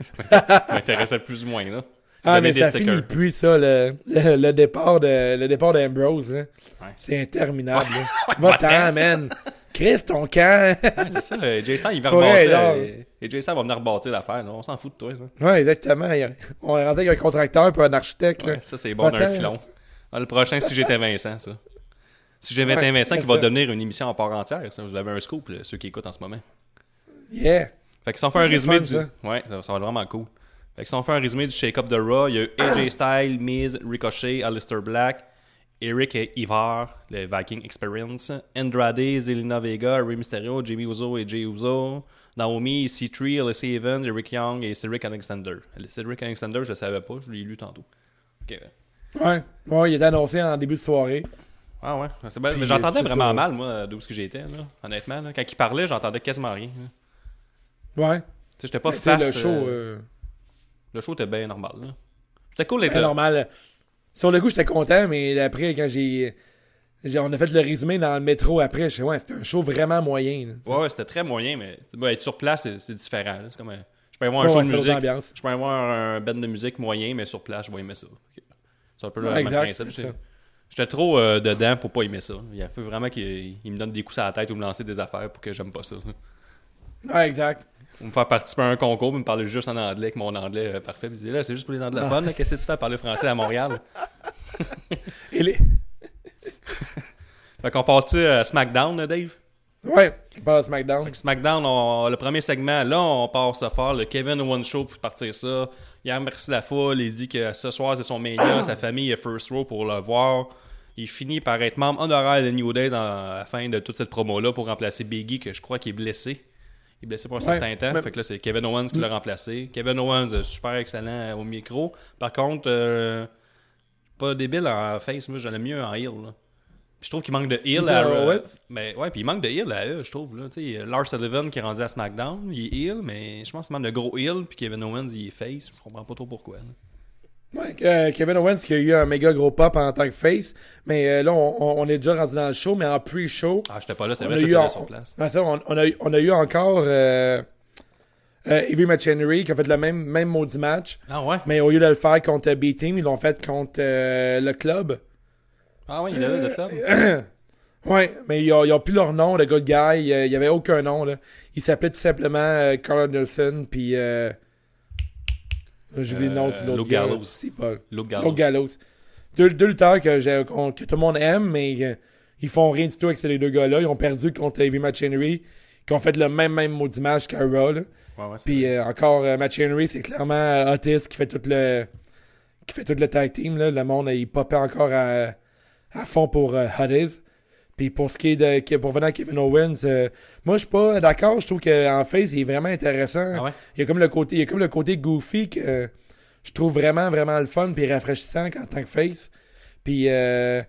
ça m'intéressait plus ou moins, là. Ah, mais ça stickers. finit plus, ça, le, le, le départ de le départ d'Ambrose. Hein. Ouais. C'est interminable. là. Va-t'en, man. Chris, ton camp. Ouais, c'est ça, Styles, il va vrai, rebâtir. Jay Styles va venir rebâtir l'affaire. On s'en fout de toi, ça. ouais, exactement. On est rentré avec un contracteur et un architecte. Ouais, ça, c'est bon d'un filon. Ah, le prochain, si j'étais Vincent, ça. Si j'avais été Ouais, Vincent, qui va devenir une émission en part entière, ça, vous avez un scoop, là, ceux qui écoutent en ce moment. Yeah. Fait que si on fait un résumé fun, du. ça. Ouais, ça, ça va être vraiment cool. Fait que si on fait un résumé du shake-up de Raw, il y a eu AJ Styles, Miz, Ricochet, Alistair Black, Eric et Ivar, le Viking Experience, Andrade, Zelina Vega, Rey Mysterio, Jimmy Uso et Jay Uso, Naomi, C3, Alessia Evans, Eric Young et Cedric Alexander. Cedric Alexander, je le savais pas, je l'ai lu tantôt. Ok. Ouais. Ouais, il était annoncé en début de soirée. Ah ouais, c'est bien. Mais j'entendais c'est vraiment ça. mal, moi, d'où ce que j'étais, là, honnêtement. là. Quand il parlait, j'entendais quasiment rien. là. Ouais. Tu sais, j'étais pas face. le show. euh, euh, Le show était bien normal. là. C'était cool là. normal. Sur le coup, j'étais content, mais après, quand j'ai. On a fait le résumé dans le métro après, je sais, ouais, c'était un show vraiment moyen. là. Ouais, ouais, c'était très moyen, mais ben, être sur place, c'est, différent. C'est comme un- Je peux avoir un Ouais, show de musique. ambiance. Je peux avoir un band de musique moyen, mais sur place, je vais aimer ça. Ok. C'est un peu le Ouais, même principe. J'étais- trop euh, dedans pour pas aimer ça. Il a fait vraiment qu'il il me donne des coups à la tête ou me lancer des affaires pour que j'aime pas ça. Ouais, exact. Me faire participer à un concours, me parler juste en anglais avec mon anglais euh, parfait. Puis là, c'est juste pour les anglophones. Qu'est-ce que tu fais à parler français à Montréal? Et les... Fait qu'on part-tu à SmackDown, là, Dave? Ouais, on parle de SmackDown. Fait que SmackDown, on- le premier segment, là, on part ça fort. Le Kevin One Show pour partir ça. Il remercie la foule. Il dit que ce soir, c'est son mania. sa famille est first row pour le voir. Il finit par être membre honoraire de New Days en- à la fin de toute cette promo-là pour remplacer Biggie, que je crois qu'il est blessé. Il est blessé pour un Ouais, certain temps. mais- Fait que là, c'est Kevin Owens qui l'a remplacé. Kevin Owens, euh, super excellent euh, au micro. Par contre, euh, pas débile en face. Moi, j'aime mieux en heel. là. Puis je trouve qu'il manque de heel à Owens? mais ouais, puis il manque de heel à eux, je trouve. Là. Tu sais, Lars Sullivan qui est rendu à SmackDown, il est heel, mais je pense qu'il manque de gros heel, puis Kevin Owens, il est face. Je comprends pas trop pourquoi. là. Ouais, euh, Kevin Owens qui a eu un méga gros pop en tant que face. Mais euh, là, on, on- on est déjà rendu dans le show, mais en pre-show. Ah, j'étais pas là, c'est On vrai, eu en- sur place. On, on a, eu- on a eu encore euh, euh, Evie Machinery qui a fait le même, même maudit match. Ah ouais? Mais au lieu de le faire contre B-Team, ils l'ont fait contre euh, le club. Ah ouais, il est là, le club. Ouais, mais ils ont, ils ont plus leur nom, le good guy. Il y a- il y avait aucun nom, là. Il s'appelait tout simplement euh, Carl Anderson, puis... Euh, J'ai oublié le nom de Euh, l'autre gars, Gallows. c'est pas... Luke Gallows. Deux, deux lutteurs que, que tout le monde aime, mais euh, ils font rien du tout avec ces deux gars-là. Ils ont perdu contre Heavy Machinery, qui ont fait le même même maudit match qu'à Raw, là. Ouais, ouais, c'est Puis euh, encore, euh, Machinery, c'est clairement euh, Otis qui fait tout le qui fait tout le tag team. Là. Le monde, il popait encore à, à fond pour euh, Otis. Puis pour ce qui est de pour venir à Kevin Owens, euh, moi je suis pas d'accord. Je trouve qu'en face, il est vraiment intéressant. Ah ouais? Il y a comme le côté, il y a comme le côté goofy que euh, je trouve vraiment vraiment le fun puis rafraîchissant en tant que face. Puis euh, tu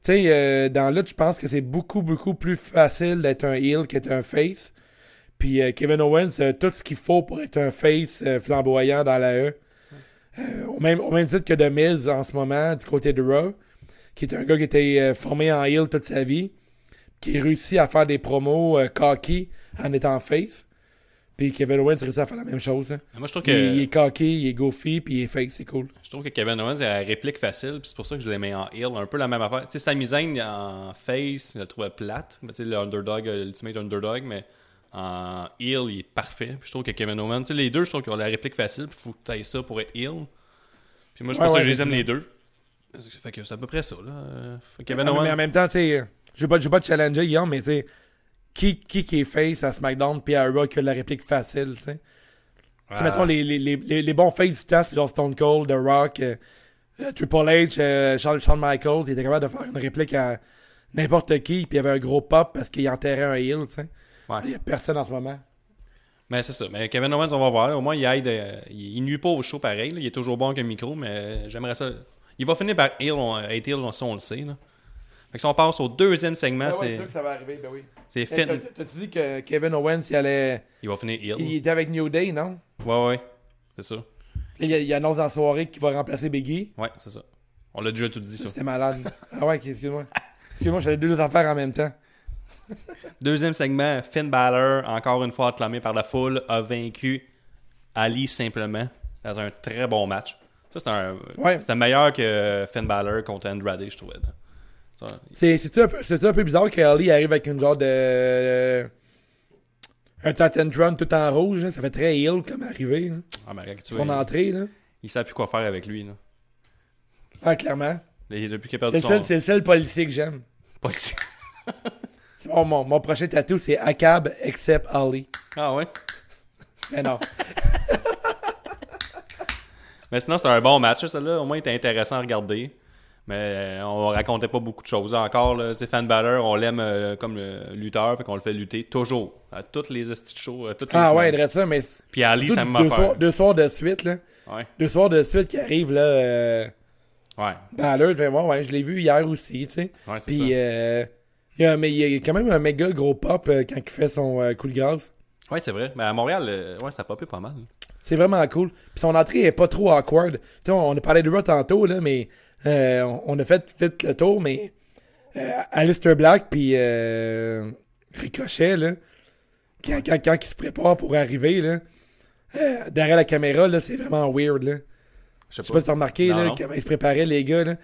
sais, euh, dans l'autre, je pense que c'est beaucoup beaucoup plus facile d'être un heel qu'être un face. Puis euh, Kevin Owens a tout ce qu'il faut pour être un face flamboyant dans la E. Euh, au, même, au même titre que The Miz en ce moment, du côté de Raw, qui est un gars qui était euh, formé en heel toute sa vie, qui réussit à faire des promos euh, cocky en étant face. Puis Kevin Owens réussit à faire la même chose. hein. Moi, je trouve Il, est- il que, est cocky, il est goofy, puis il est face, c'est cool. je trouve que Kevin Owens a la réplique facile, puis c'est pour ça que je l'ai mis en heel. Un peu la même affaire. Tu sais, Sami Zayn en face, je le trouvais plate. Tu sais, le underdog, euh, l'ultimate underdog, mais en heel, il est parfait. Puis je trouve que Kevin Owens, tu sais, les deux, je trouve qu'ils ont la réplique facile, puis il faut que tu ailles ça pour être heel. Puis moi, je pense ouais, que je les aime les deux. Fait que c'est à peu près ça, là. Fait que Kevin mais, Owens. mais en même temps, tu sais, je vais pas, pas te challenger, Guillaume, mais tu sais, qui, qui qui est face à SmackDown puis à Raw qui a la réplique facile, tu sais? Ah. mettons, les, les, les, les, les bons faces du temps, c'est genre Stone Cold, The Rock, euh, euh, Triple H, euh, Shawn, Shawn Michaels, ils étaient capables de faire une réplique à n'importe qui, puis il y avait un gros pop parce qu'il enterrait un heel, tu sais. Ouais. Il y a personne en ce moment. Mais c'est ça. Mais Kevin Owens, on va voir. Au moins, il aide. euh, il, il nuit pas au show pareil. là. Il est toujours bon qu'un micro, mais j'aimerais ça. Il va finir par heel, on, être heel, on- on le sait. Là. Fait que si on passe au deuxième segment, Ah ouais, c'est sûr que ça va arriver, ben oui. c'est Finn. t'as- T'as-tu dit que Kevin Owens, il allait. Il va finir heel. Il était avec New Day, non? Ouais, ouais. C'est ça. il, y a- il annonce dans la soirée qu'il va remplacer Biggie. Ouais, c'est ça. On l'a déjà tout dit, ça. C'était malade. ah ouais, excuse-moi. Excuse-moi, j'avais deux autres affaires en même temps. Deuxième segment, Finn Balor, encore une fois acclamé par la foule, a vaincu Ali simplement dans un très bon match. Ça, c'était un... Ouais. c'était meilleur que Finn Balor contre Andrade, je trouvais. C'est un, peu- un peu bizarre que Ali arrive avec une genre de. euh, un Titantron tout en rouge, là? ça fait très heel comme arrivé. Là. ah, mais tu Son vois, entrée, là. il, sait plus quoi faire avec lui. Là. Ah, clairement. Il est plus capable C'est de le, son... seul, c'est le seul policier que j'aime. C'est bon, mon, mon prochain tatou, c'est Akab except Ali. ah ouais? Mais non. Mais sinon, c'était un bon match, celle-là. Au moins, il était intéressant à regarder. Mais euh, on racontait pas beaucoup de choses. Encore, là, c'est Fan Balor, on l'aime euh, comme le lutteur, fait qu'on le fait lutter toujours. À toutes les show, à toutes les Ah ouais, il dirait ça, mais. Puis Ali, ça me deux, soirs, deux soirs de suite, là. Ouais, Deux soirs de suite qui arrivent, là. Euh, ouais, Balor, fait, ouais, ouais, je l'ai vu hier aussi, tu sais. ouais, c'est Puis, ça. euh, il y, a, mais il y a quand même un méga gros pop quand il fait son coup de grâce. Ouais, c'est vrai. Mais à Montréal, ouais, ça a popé pas mal. C'est vraiment cool. Puis son entrée est pas trop awkward. Tu on, on a parlé de Raw tantôt, là, mais euh, on, a fait vite le tour, mais euh, Alistair Black puis euh, Ricochet, là, quand, quand, quand se prépare pour arriver, là, euh, derrière la caméra, là, c'est vraiment weird, là. Je sais pas si t'as remarqué, Non, là, non. comment ils se préparaient, les gars, là.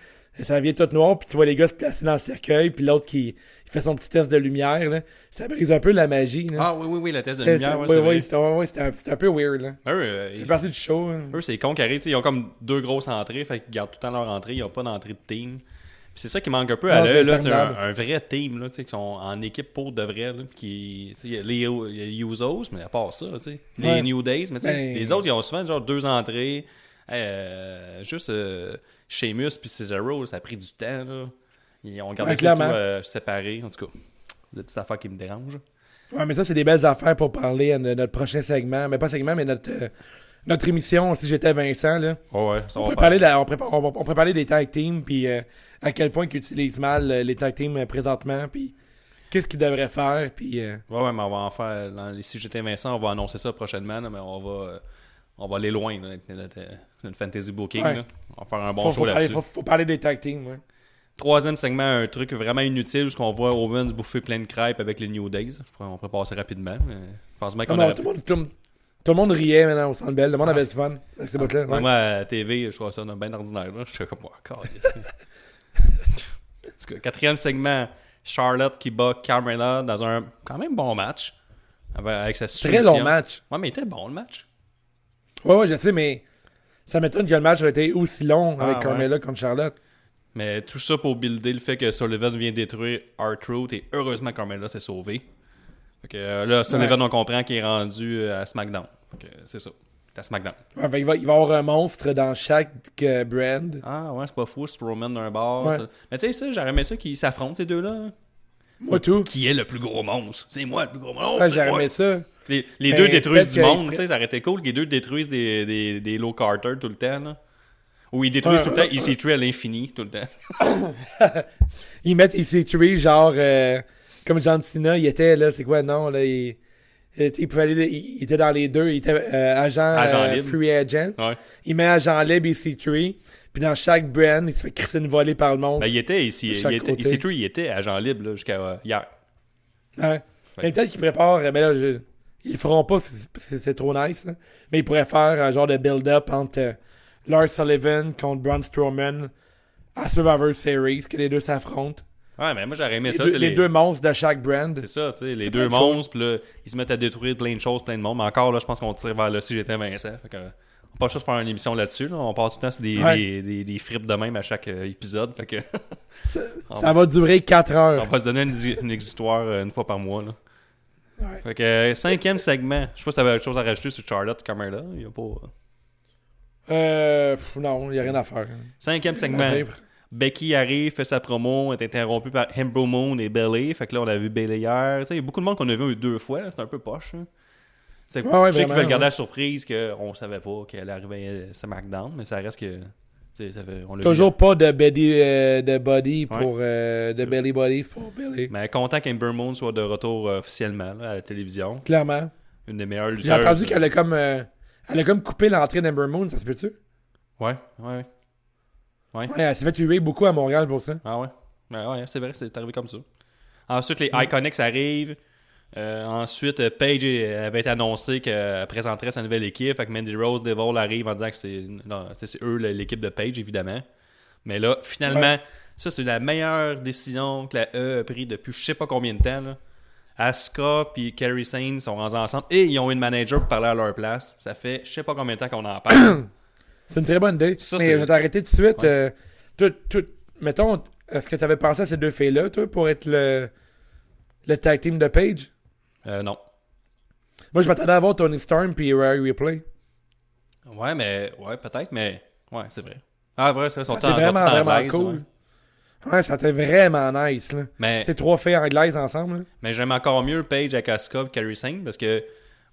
Ça vient tout noir, puis tu vois les gars se placer dans le cercueil, puis l'autre qui il fait son petit test de lumière, là. Ça brise un peu la magie, là. Ah oui, oui, oui, le test de lumière, ouais, vrai. ouais, c'est un, peu weird, là. Euh, C'est ils- parti du show, hein. eux, c'est con qui sais, ils ont comme deux grosses entrées, fait qu'ils gardent tout le temps leur entrée, ils n'ont pas d'entrée de team. C'est ça qui manque un peu à l'œil, c'est un, un vrai team, là, tu sais, qui sont en équipe pour de vrai, là, qui, les les Usos, mais à part ça, tu sais, les Ouais. New Days, mais tu sais, Ben- les autres, ils ont souvent genre deux entrées, euh, juste euh, Sheamus puis Cesaro, ça a pris du temps, là. Ils ont gardé Ouais, ça tout euh, séparé, en tout cas. Des petites affaires qui me dérangent. Ouais, mais ça, c'est des belles affaires pour parler de notre prochain segment. Mais pas segment, mais notre, euh, notre émission, si j'étais Vincent, là. Ouais, ouais, ça On va parler de la- on, on, des tag teams, puis euh, à quel point ils utilisent mal les tag teams présentement, puis qu'est-ce qu'ils devraient faire, puis... euh, Ouais, ouais, mais on va en faire. Dans les, si j'étais Vincent, on va annoncer ça prochainement, là, mais on va, on va aller loin là, notre, euh, notre fantasy booking. Ouais. là. On va faire un bon faut, show là-dessus. faut, faut parler des tag teams, ouais. Troisième segment, un truc vraiment inutile où on voit Owens bouffer plein de crêpes avec les New Days. Je pourrais, on pourrait passer rapidement. Mais je pense bien Non, qu'on non, aurait... tout, le monde, tout, le- tout le monde riait maintenant au Centre Bell. Le monde avait du fun avec ces ouais. Moi, à la TV, je trouve ça bien ordinaire. Là. Je suis comme, oh, câlisse. En tout cas, Quatrième segment, Charlotte qui bat Carmella dans un quand même bon match. Avec, sa Très long match. Ouais, mais il était bon le match. Ouais, ouais, je sais, mais ça m'étonne que le match ait été aussi long Ah, avec ouais. Carmella contre Charlotte. Mais tout ça pour builder le fait que Sullivan vient détruire R-Truth et heureusement Carmella s'est sauvé. Fait que euh, là, Sullivan, on comprend qu'il est rendu euh, à SmackDown. C'est ça. C'est à SmackDown. Ouais, il, va, il va avoir un monstre dans chaque euh, brand. Ah ouais, c'est pas fou, Strowman d'un bord. Ça. Mais tu sais, ça, j'aurais aimé ça qu'ils s'affrontent ces deux-là. Moi, tout. Qui est le plus gros monstre? C'est moi le plus gros monstre. J'aurais aimé ça. Les, les Mais deux détruisent du monde, tu sais, ça aurait été cool les deux détruisent des, des, des low Carter tout le temps. Là. Ou ils détruisent tout le temps EC3 à l'infini tout le temps. Ils mettent EC3, genre, euh, comme John Cena, il était là, c'est quoi, non, là, il, il, il pouvait aller, il, il était dans les deux, il était euh, agent, Agent euh, libre. free agent. Ouais. Il met agent libre EC3, puis dans chaque brand, il se fait crisser une volée par le monstre. Ben, il était ici. Il était. EC3, il était agent libre jusqu'à hier. Ouais. Mais peut-être qu'ils préparent, mais là, je, ils le feront pas c'est trop nice, là. Mais ils pourraient faire un genre de build-up entre euh, Lars Sullivan contre Braun Strowman à Survivor Series, que les deux s'affrontent. Ouais, mais moi j'aurais aimé Les, ça. deux, c'est les les- deux monstres de chaque brand. C'est ça, tu sais, les deux cool. monstres, puis là, ils se mettent à détruire plein de choses, plein de monde. Mais encore, là, je pense qu'on tire vers là si j'étais Vincent. Fait que, on peut pas juste faire une émission là-dessus. Là. On passe tout le temps sur des, Ouais. des, des, des fripes de même à chaque euh, épisode. Fait que, Ça, ça va durer 4 on heures. va se donner une, une exutoire euh, une fois par mois. Là. Ouais. Fait que, euh, cinquième segment. Je sais pas si t'avais autre chose à rajouter sur Charlotte Camerla. Il y a pas. euh. Euh, pff, non, il n'y a rien à faire. Cinquième segment. Becky arrive, fait sa promo, est interrompue par Hembro Moon et Bailey. Fait que là, on a vu Bailey hier. Tu sais, il y a beaucoup de monde qu'on a vu deux fois. C'est un peu poche. hein. C'est Ouais, ouais, je sais qu'ils vraiment, veulent garder ouais. la surprise qu'on savait pas qu'elle arrivait à SmackDown, mais ça reste que. Ça fait, on Toujours pas de body, euh, de body pour. Ouais. euh, de belly bodies pour Billy. vu. Mais content qu'Ember Moon soit de retour euh, officiellement là, à la télévision. Clairement. Une des meilleures J'ai entendu qu'elle a comme. euh, Elle a comme coupé l'entrée d'Ember Moon, ça se peut-tu? Ouais, ouais. Ouais, elle s'est fait tuer beaucoup à Montréal pour ça. Ah ouais. Ouais, ouais, c'est vrai, c'est arrivé comme ça. Ensuite, les. Iconics arrivent. Euh, ensuite, euh, Paige avait annoncé qu'elle présenterait sa nouvelle équipe. Fait que Mandy Rose, Devil arrive en disant que c'est eux l'équipe de Paige, évidemment. Mais là, finalement, Ouais. ça, c'est la meilleure décision que la E a prise depuis je sais pas combien de temps. Là. Asuka puis Kerry Sane sont rendus ensemble et ils ont une manager pour parler à leur place. Ça fait je sais pas combien de temps qu'on en parle. C'est une très bonne idée. Ça, mais je vais t'arrêter tout de suite. Ouais. euh, tout, tout, mettons, est-ce que tu avais pensé à ces deux filles-là, toi, pour être le, le tag team de Paige? Euh, non. Moi, je m'attendais à voir Tony Storm puis Rare Replay. Ouais, mais ouais, peut-être, mais ouais, c'est vrai. Ah, vrai, c'est vrai, Ça en- c'était vraiment, vraiment cool. ouais. Ouais, ça était vraiment nice, là. Mais, C'est trois filles anglaises ensemble, là. mais j'aime encore mieux Paige avec Asuka et Carrie Singh parce que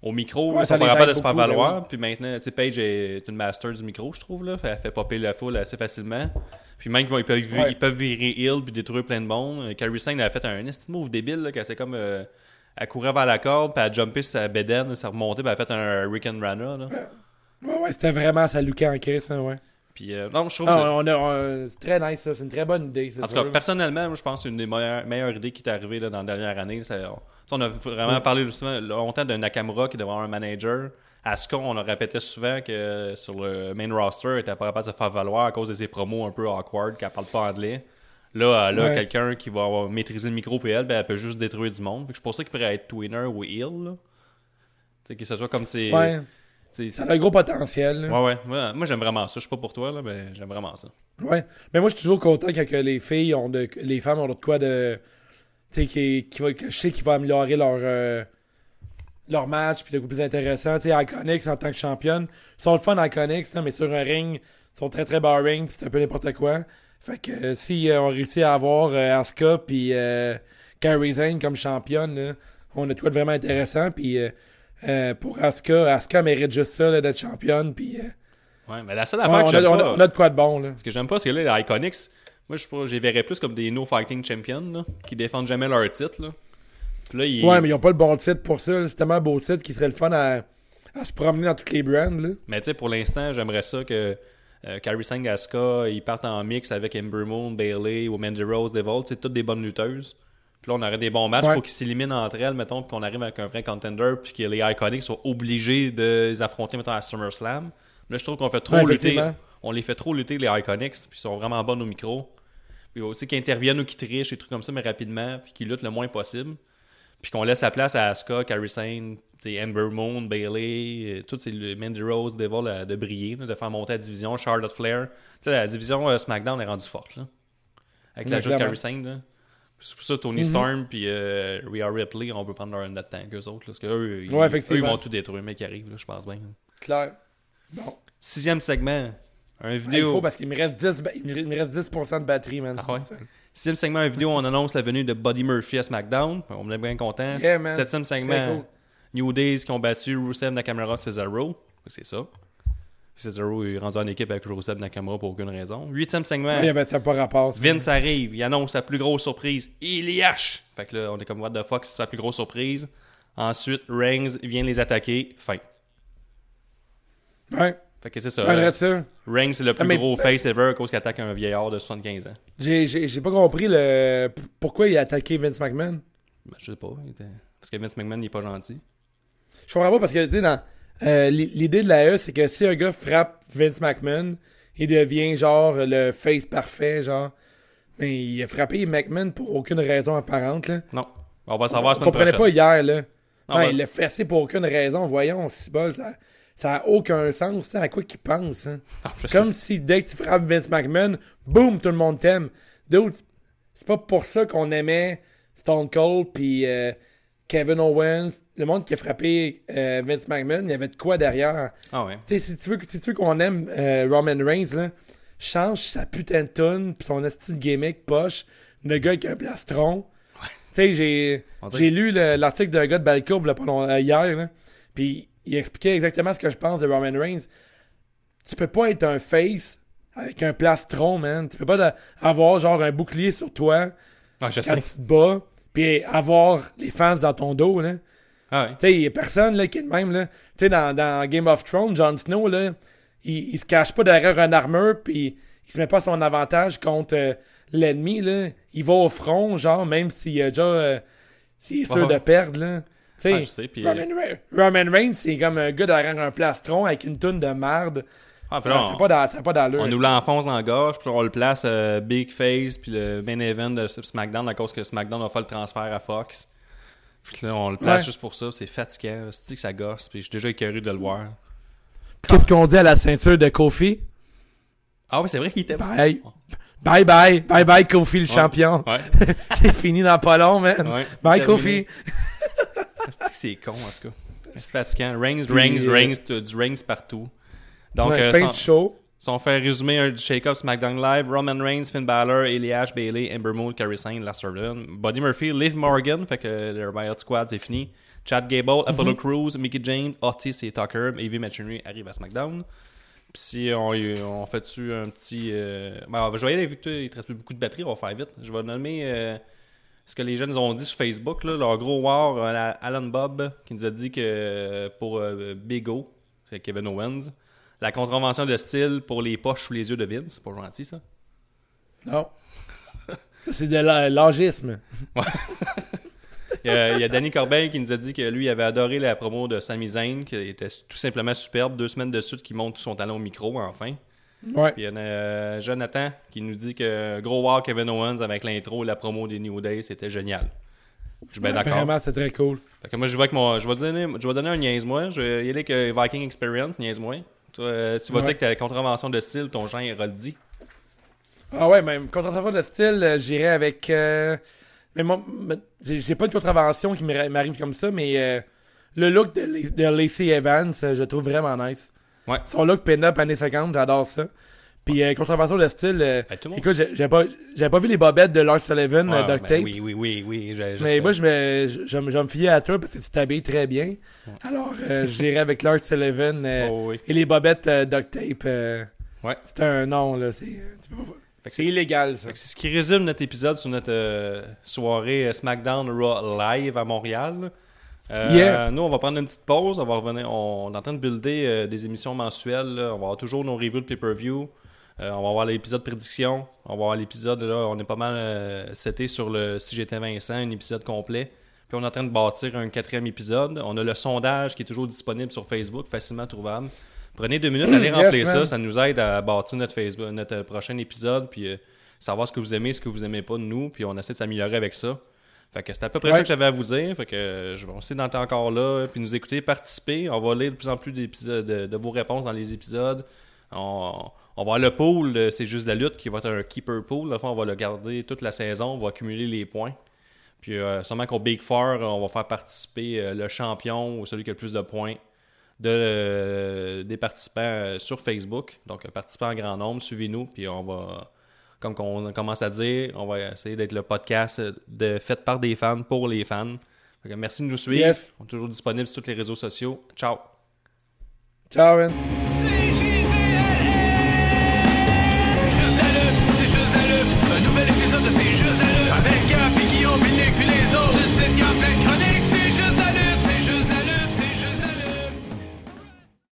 au micro, Ouais, ils ça sont pas de se faire valoir. Puis maintenant, tu sais, Paige est une master du micro, je trouve. Là. Elle fait popper la foule assez facilement. Puis même ils peuvent, ils virer heal puis détruire plein de monde. Carrie Singh elle a fait un petit move débile là, qu'elle s'est comme. euh, elle courait vers la corde, puis elle a jumpé sur sa bedaine, s'est remontée, puis elle a fait un Rick and Rana. Là. Ouais, ouais, c'était vraiment ça Lucas en crise, hein, ouais. Puis euh, non, je trouve Ah, que c'est très nice, ça. C'est une très bonne idée, En tout cas, personnellement, moi, je pense que c'est une des meilleures, meilleures idées qui est arrivée là, dans la dernière année. Ça- on, ça, on a vraiment parlé justement longtemps de Nakamura qui devrait avoir un manager. Asuka, on a répété souvent que sur le main roster, elle était pas capable de se faire valoir à cause de ses promos un peu awkward, qu'elle parle pas anglais. Là, elle a Ouais. quelqu'un qui va avoir maîtrisé le micro, puis elle, ben, elle peut juste détruire du monde. Fait que pour ça qu'il pourrait être twinner ou heel. là. Tu sais, que ce soit comme c'est. Ouais, ça a un gros potentiel, là. Ouais, ouais. Moi, moi, j'aime vraiment ça. Je suis pas pour toi, là, mais j'aime vraiment ça. Ouais. Mais moi, je suis toujours content quand que les filles ont de, les femmes ont de quoi de, tu sais, qui, qui va, que je sais qui va améliorer leur, euh, leur match puis de coup plus intéressant. Tu sais, Iconics en tant que championne, ils sont le fun Iconics, hein, mais sur un ring, ils sont très très boring puis c'est un peu n'importe quoi. Fait que euh, si euh, on réussit à avoir euh, Asuka puis Kairi Sane comme championne, là, on a de vraiment intéressant puis pour Asuka, Asuka mérite juste ça d'être championne puis Ouais, mais la seule affaire on, que j'aime on a- pas- on a de quoi de bon là. Ce que j'aime pas, c'est que là, les Iconics, moi, je les verrais plus comme des no fighting champions, là, qui défendent jamais leur titre, là. Puis là, ils... Ouais, mais ils ont pas le bon titre pour ça. C'est tellement un beau titre qui serait le fun à, à se promener dans toutes les brands. Là. Mais tu sais, pour l'instant, j'aimerais ça que euh, Kairi Singh, Asuka, ils partent en mix avec Ember Moon, Bailey ou Mandy Rose, Devil, c'est toutes des bonnes lutteuses. Puis là, on aurait des bons matchs Ouais. pour qu'ils s'éliminent entre elles, mettons, puis qu'on arrive avec un vrai contender, puis que les Iconics soient obligés de les affronter, mettons, à SummerSlam. Là, je trouve qu'on fait trop Ouais, lutter. On les fait trop lutter, les Iconics, puis ils sont vraiment bonnes au micro. Puis aussi qu'ils interviennent ou qu'ils trichent, des trucs comme ça, mais rapidement, puis qu'ils luttent le moins possible. Puis qu'on laisse la place à Asuka, Kairi Sane, t'sais, Ember Moon, Bailey, euh, tous ces Mandy Rose, Devil euh, de briller, là, de faire monter la division, Charlotte Flair. T'sais, la division euh, SmackDown est rendue forte. Là, avec Ouais, l'ajout de Sane. Là. C'est pour ça Tony Mhm. Storm puis euh, Rhea Ripley, on peut prendre leur notre temps qu'eux autres. Là, parce qu'eux, ils, Ouais, eux, ils vont tout détruire, mais qui arrive, là, je pense bien. Claire. Bon. Sixième segment, un Il vidéo. faut parce qu'il me reste 10, ba- il me reste 10% de batterie, man. Ah ouais? Sixième segment, un vidéo, on annonce la venue de Buddy Murphy à SmackDown. On est bien content. Yeah. Septième segment. New Days qui ont battu Rusev Nakamura Cesaro. C'est ça. Cesaro est rendu en équipe avec Rusev Nakamura pour aucune raison. Huitième segment, il y avait pas rapport. ça. Vince arrive, il annonce sa plus grosse surprise. Il y hache! Fait que là, on est comme what the fuck, c'est sa plus grosse surprise. Ensuite, Reigns vient les attaquer. Fin. Ouais. Fait que c'est ça. Ouais, Euh, ça. Reigns, c'est le plus Ah, mais- gros face ever à cause qu'il attaque un vieillard de 75 ans. J'ai pas compris le pourquoi il a attaqué Vince McMahon? Ben, je sais pas. il était- Parce que Vince McMahon, il est pas gentil. Je comprends pas parce que, tu sais, dans. euh, l'i- L'idée de la E, c'est que si un gars frappe Vince McMahon, il devient genre le face parfait, genre. Mais il a frappé McMahon pour aucune raison apparente, là. Non. On va savoir semaine comprenais prochaine. pas hier, là. Non, Ouais, ben- il l'a fessé pour aucune raison. Voyons, c'est bol, ça, ça a aucun sens. sais, À quoi qu'il pense, hein? Non, Comme sais. si dès que tu frappes Vince McMahon, boum, tout le monde t'aime. Dude, c'est pas pour ça qu'on aimait Stone Cold puis euh, Kevin Owens. Le monde qui a frappé euh, Vince McMahon, il y avait de quoi derrière. Ah ouais. Si tu veux, si tu veux qu'on aime euh, Roman Reigns, là, change sa putain de tune pis son esti de gimmick poche. Le gars avec un plastron. Tu sais, j'ai lu le- l'article d'un gars de Balcourbe euh, hier, là, puis il expliquait exactement ce que je pense de Roman Reigns. Tu peux pas être un face avec un plastron, man. Tu peux pas avoir genre un bouclier sur toi Ah, je quand sais. tu te bats, puis avoir les fans dans ton dos, là. Ah ouais. Tu sais, il y a personne là, qui est de même. Là. Tu sais, dans, dans Game of Thrones, Jon Snow, là, il, il se cache pas derrière une armure, puis il se met pas à son avantage contre euh, l'ennemi. là. Il va au front, genre, même s'il a déjà. euh, s'il est sûr de perdre. Là. Tu sais, Ah, je sais, puis- Roman, Re- Roman Reigns, c'est comme un gars derrière un plastron avec une toune de marde. Ah, puis là, on- c'est pas dans- c'est pas d'allure. On nous l'enfonce dans la gorge, puis on le place euh, Big Face, puis le main event de SmackDown à cause que SmackDown a fait le transfert à Fox. Puis là, on le place Ouais. juste pour ça, c'est fatigant, c'est que ça gosse, puis je suis déjà écœuré de le voir. Qu'est-ce qu'on dit à la ceinture de Kofi? Ah oui, c'est vrai qu'il était Bye. Bye bye. Bye bye Kofi le champion. Ouais. c'est fini dans pas long, man. Ouais. Bye. Kofi. C'est que c'est con, en tout cas? C'est fatigant. Puis, Reigns, euh, t'as du Reigns partout. Donc, Ouais, euh, fin sans- du show. Si on fait résumer un du Shake-Up SmackDown Live, Roman Reigns, Finn Balor, Elias, Bailey, Ember Moon, Sane, Last Orton, Buddy Murphy, Liv Morgan, fait que le Riot Squad c'est fini. Chad Gable, Apollo Crews, Mickey James, Otis et Tucker, Evie Machinery arrivent à SmackDown. Puis si on, on fait-tu un petit... Euh... Ben, je vais aller avec toi, il te reste plus beaucoup de batterie, on va faire vite. Je vais nommer euh, ce que les jeunes ont dit sur Facebook, là, leur gros war, euh, Alan Bob, qui nous a dit que pour euh, Big O, c'est Kevin Owens, la contravention de style pour les poches sous les yeux de Vince, c'est pas gentil ça. Non. Ça, c'est de la- l'âgisme. Il y, a, il y a Danny Corbeil qui nous a dit que lui il avait adoré la promo de Sami Zayn, qui était tout simplement superbe. Deux semaines de suite qui monte tout son talent au micro enfin. Ouais. Puis il y en a euh, Jonathan qui nous dit que gros wow Kevin Owens avec l'intro et la promo des New Day, c'était génial. Je suis bien Ouais, d'accord. Vraiment, c'est très cool. Fait que moi, je vais, avec mon, je vais donner, je vais donner un niaise-moi. Je vais y aller avec euh, Viking Experience, niaise-moi. Toi, euh, tu vas dire que ta contravention de style, ton genre est dit. Ah ouais, même contravention de style, euh, j'irais avec. euh, Mais moi, j'ai pas de contravention qui m'arri- m'arrive comme ça, mais euh, le look de, La- de Lacey Evans, je trouve vraiment nice. Ouais. Son look pin-up années 50, j'adore ça. Puis euh, contravention de style, euh, Ben, tout le monde. écoute, j'ai j'ai pas, j'avais pas vu les bobettes de Lars Sullivan, Ouais, euh, Duct ben Tape. oui, oui, oui, oui. je- Mais moi, je me, je, je me- je me fiais à toi parce que tu t'habilles très bien. Alors, euh, j'irais avec Lars Sullivan euh, Oh, oui. et les bobettes euh, Duct Tape. euh, Ouais. C'est un nom, là. C'est tu peux pas- Fait que c'est illégal, ça. Fait que C'est ce qui résume notre épisode sur notre euh, soirée SmackDown Raw Live à Montréal. Euh, Yeah. Nous, on va prendre une petite pause. On va revenir. On, est en train de builder euh, des émissions mensuelles. là. On va avoir toujours nos reviews de pay-per-view. Euh, on va avoir l'épisode prédiction. On va avoir l'épisode là. On est pas mal euh, seté sur le Si j'étais Vincent, un épisode complet. Puis on est en train de bâtir un quatrième épisode. On a le sondage qui est toujours disponible sur Facebook, facilement trouvable. Prenez deux minutes, allez Yes, remplir ça. man. Ça nous aide à bâtir notre Facebook, notre euh, prochain épisode. Puis euh, savoir ce que vous aimez, ce que vous aimez pas de nous, puis on essaie de s'améliorer avec ça. Fait que c'est à peu près Ouais. ça que j'avais à vous dire. Fait que je vais essayer d'entendre encore là, puis nous écouter, participer. On va lire de plus en plus d'épisodes, de, de vos réponses dans les épisodes. On, on va avoir le pool, c'est juste la lutte qui va être un keeper pool. Fois, on va le garder toute la saison, on va accumuler les points. Puis euh, sûrement qu'au Big Four, on va faire participer euh, le champion ou celui qui a le plus de points de, euh, des participants euh, sur Facebook. Donc, euh, participants en grand nombre, suivez-nous, puis on va, comme on commence à dire, on va essayer d'être le podcast de, fait par des fans pour les fans. Merci de nous suivre. Yes. On est toujours disponible sur tous les réseaux sociaux. Ciao! Ciao, man. See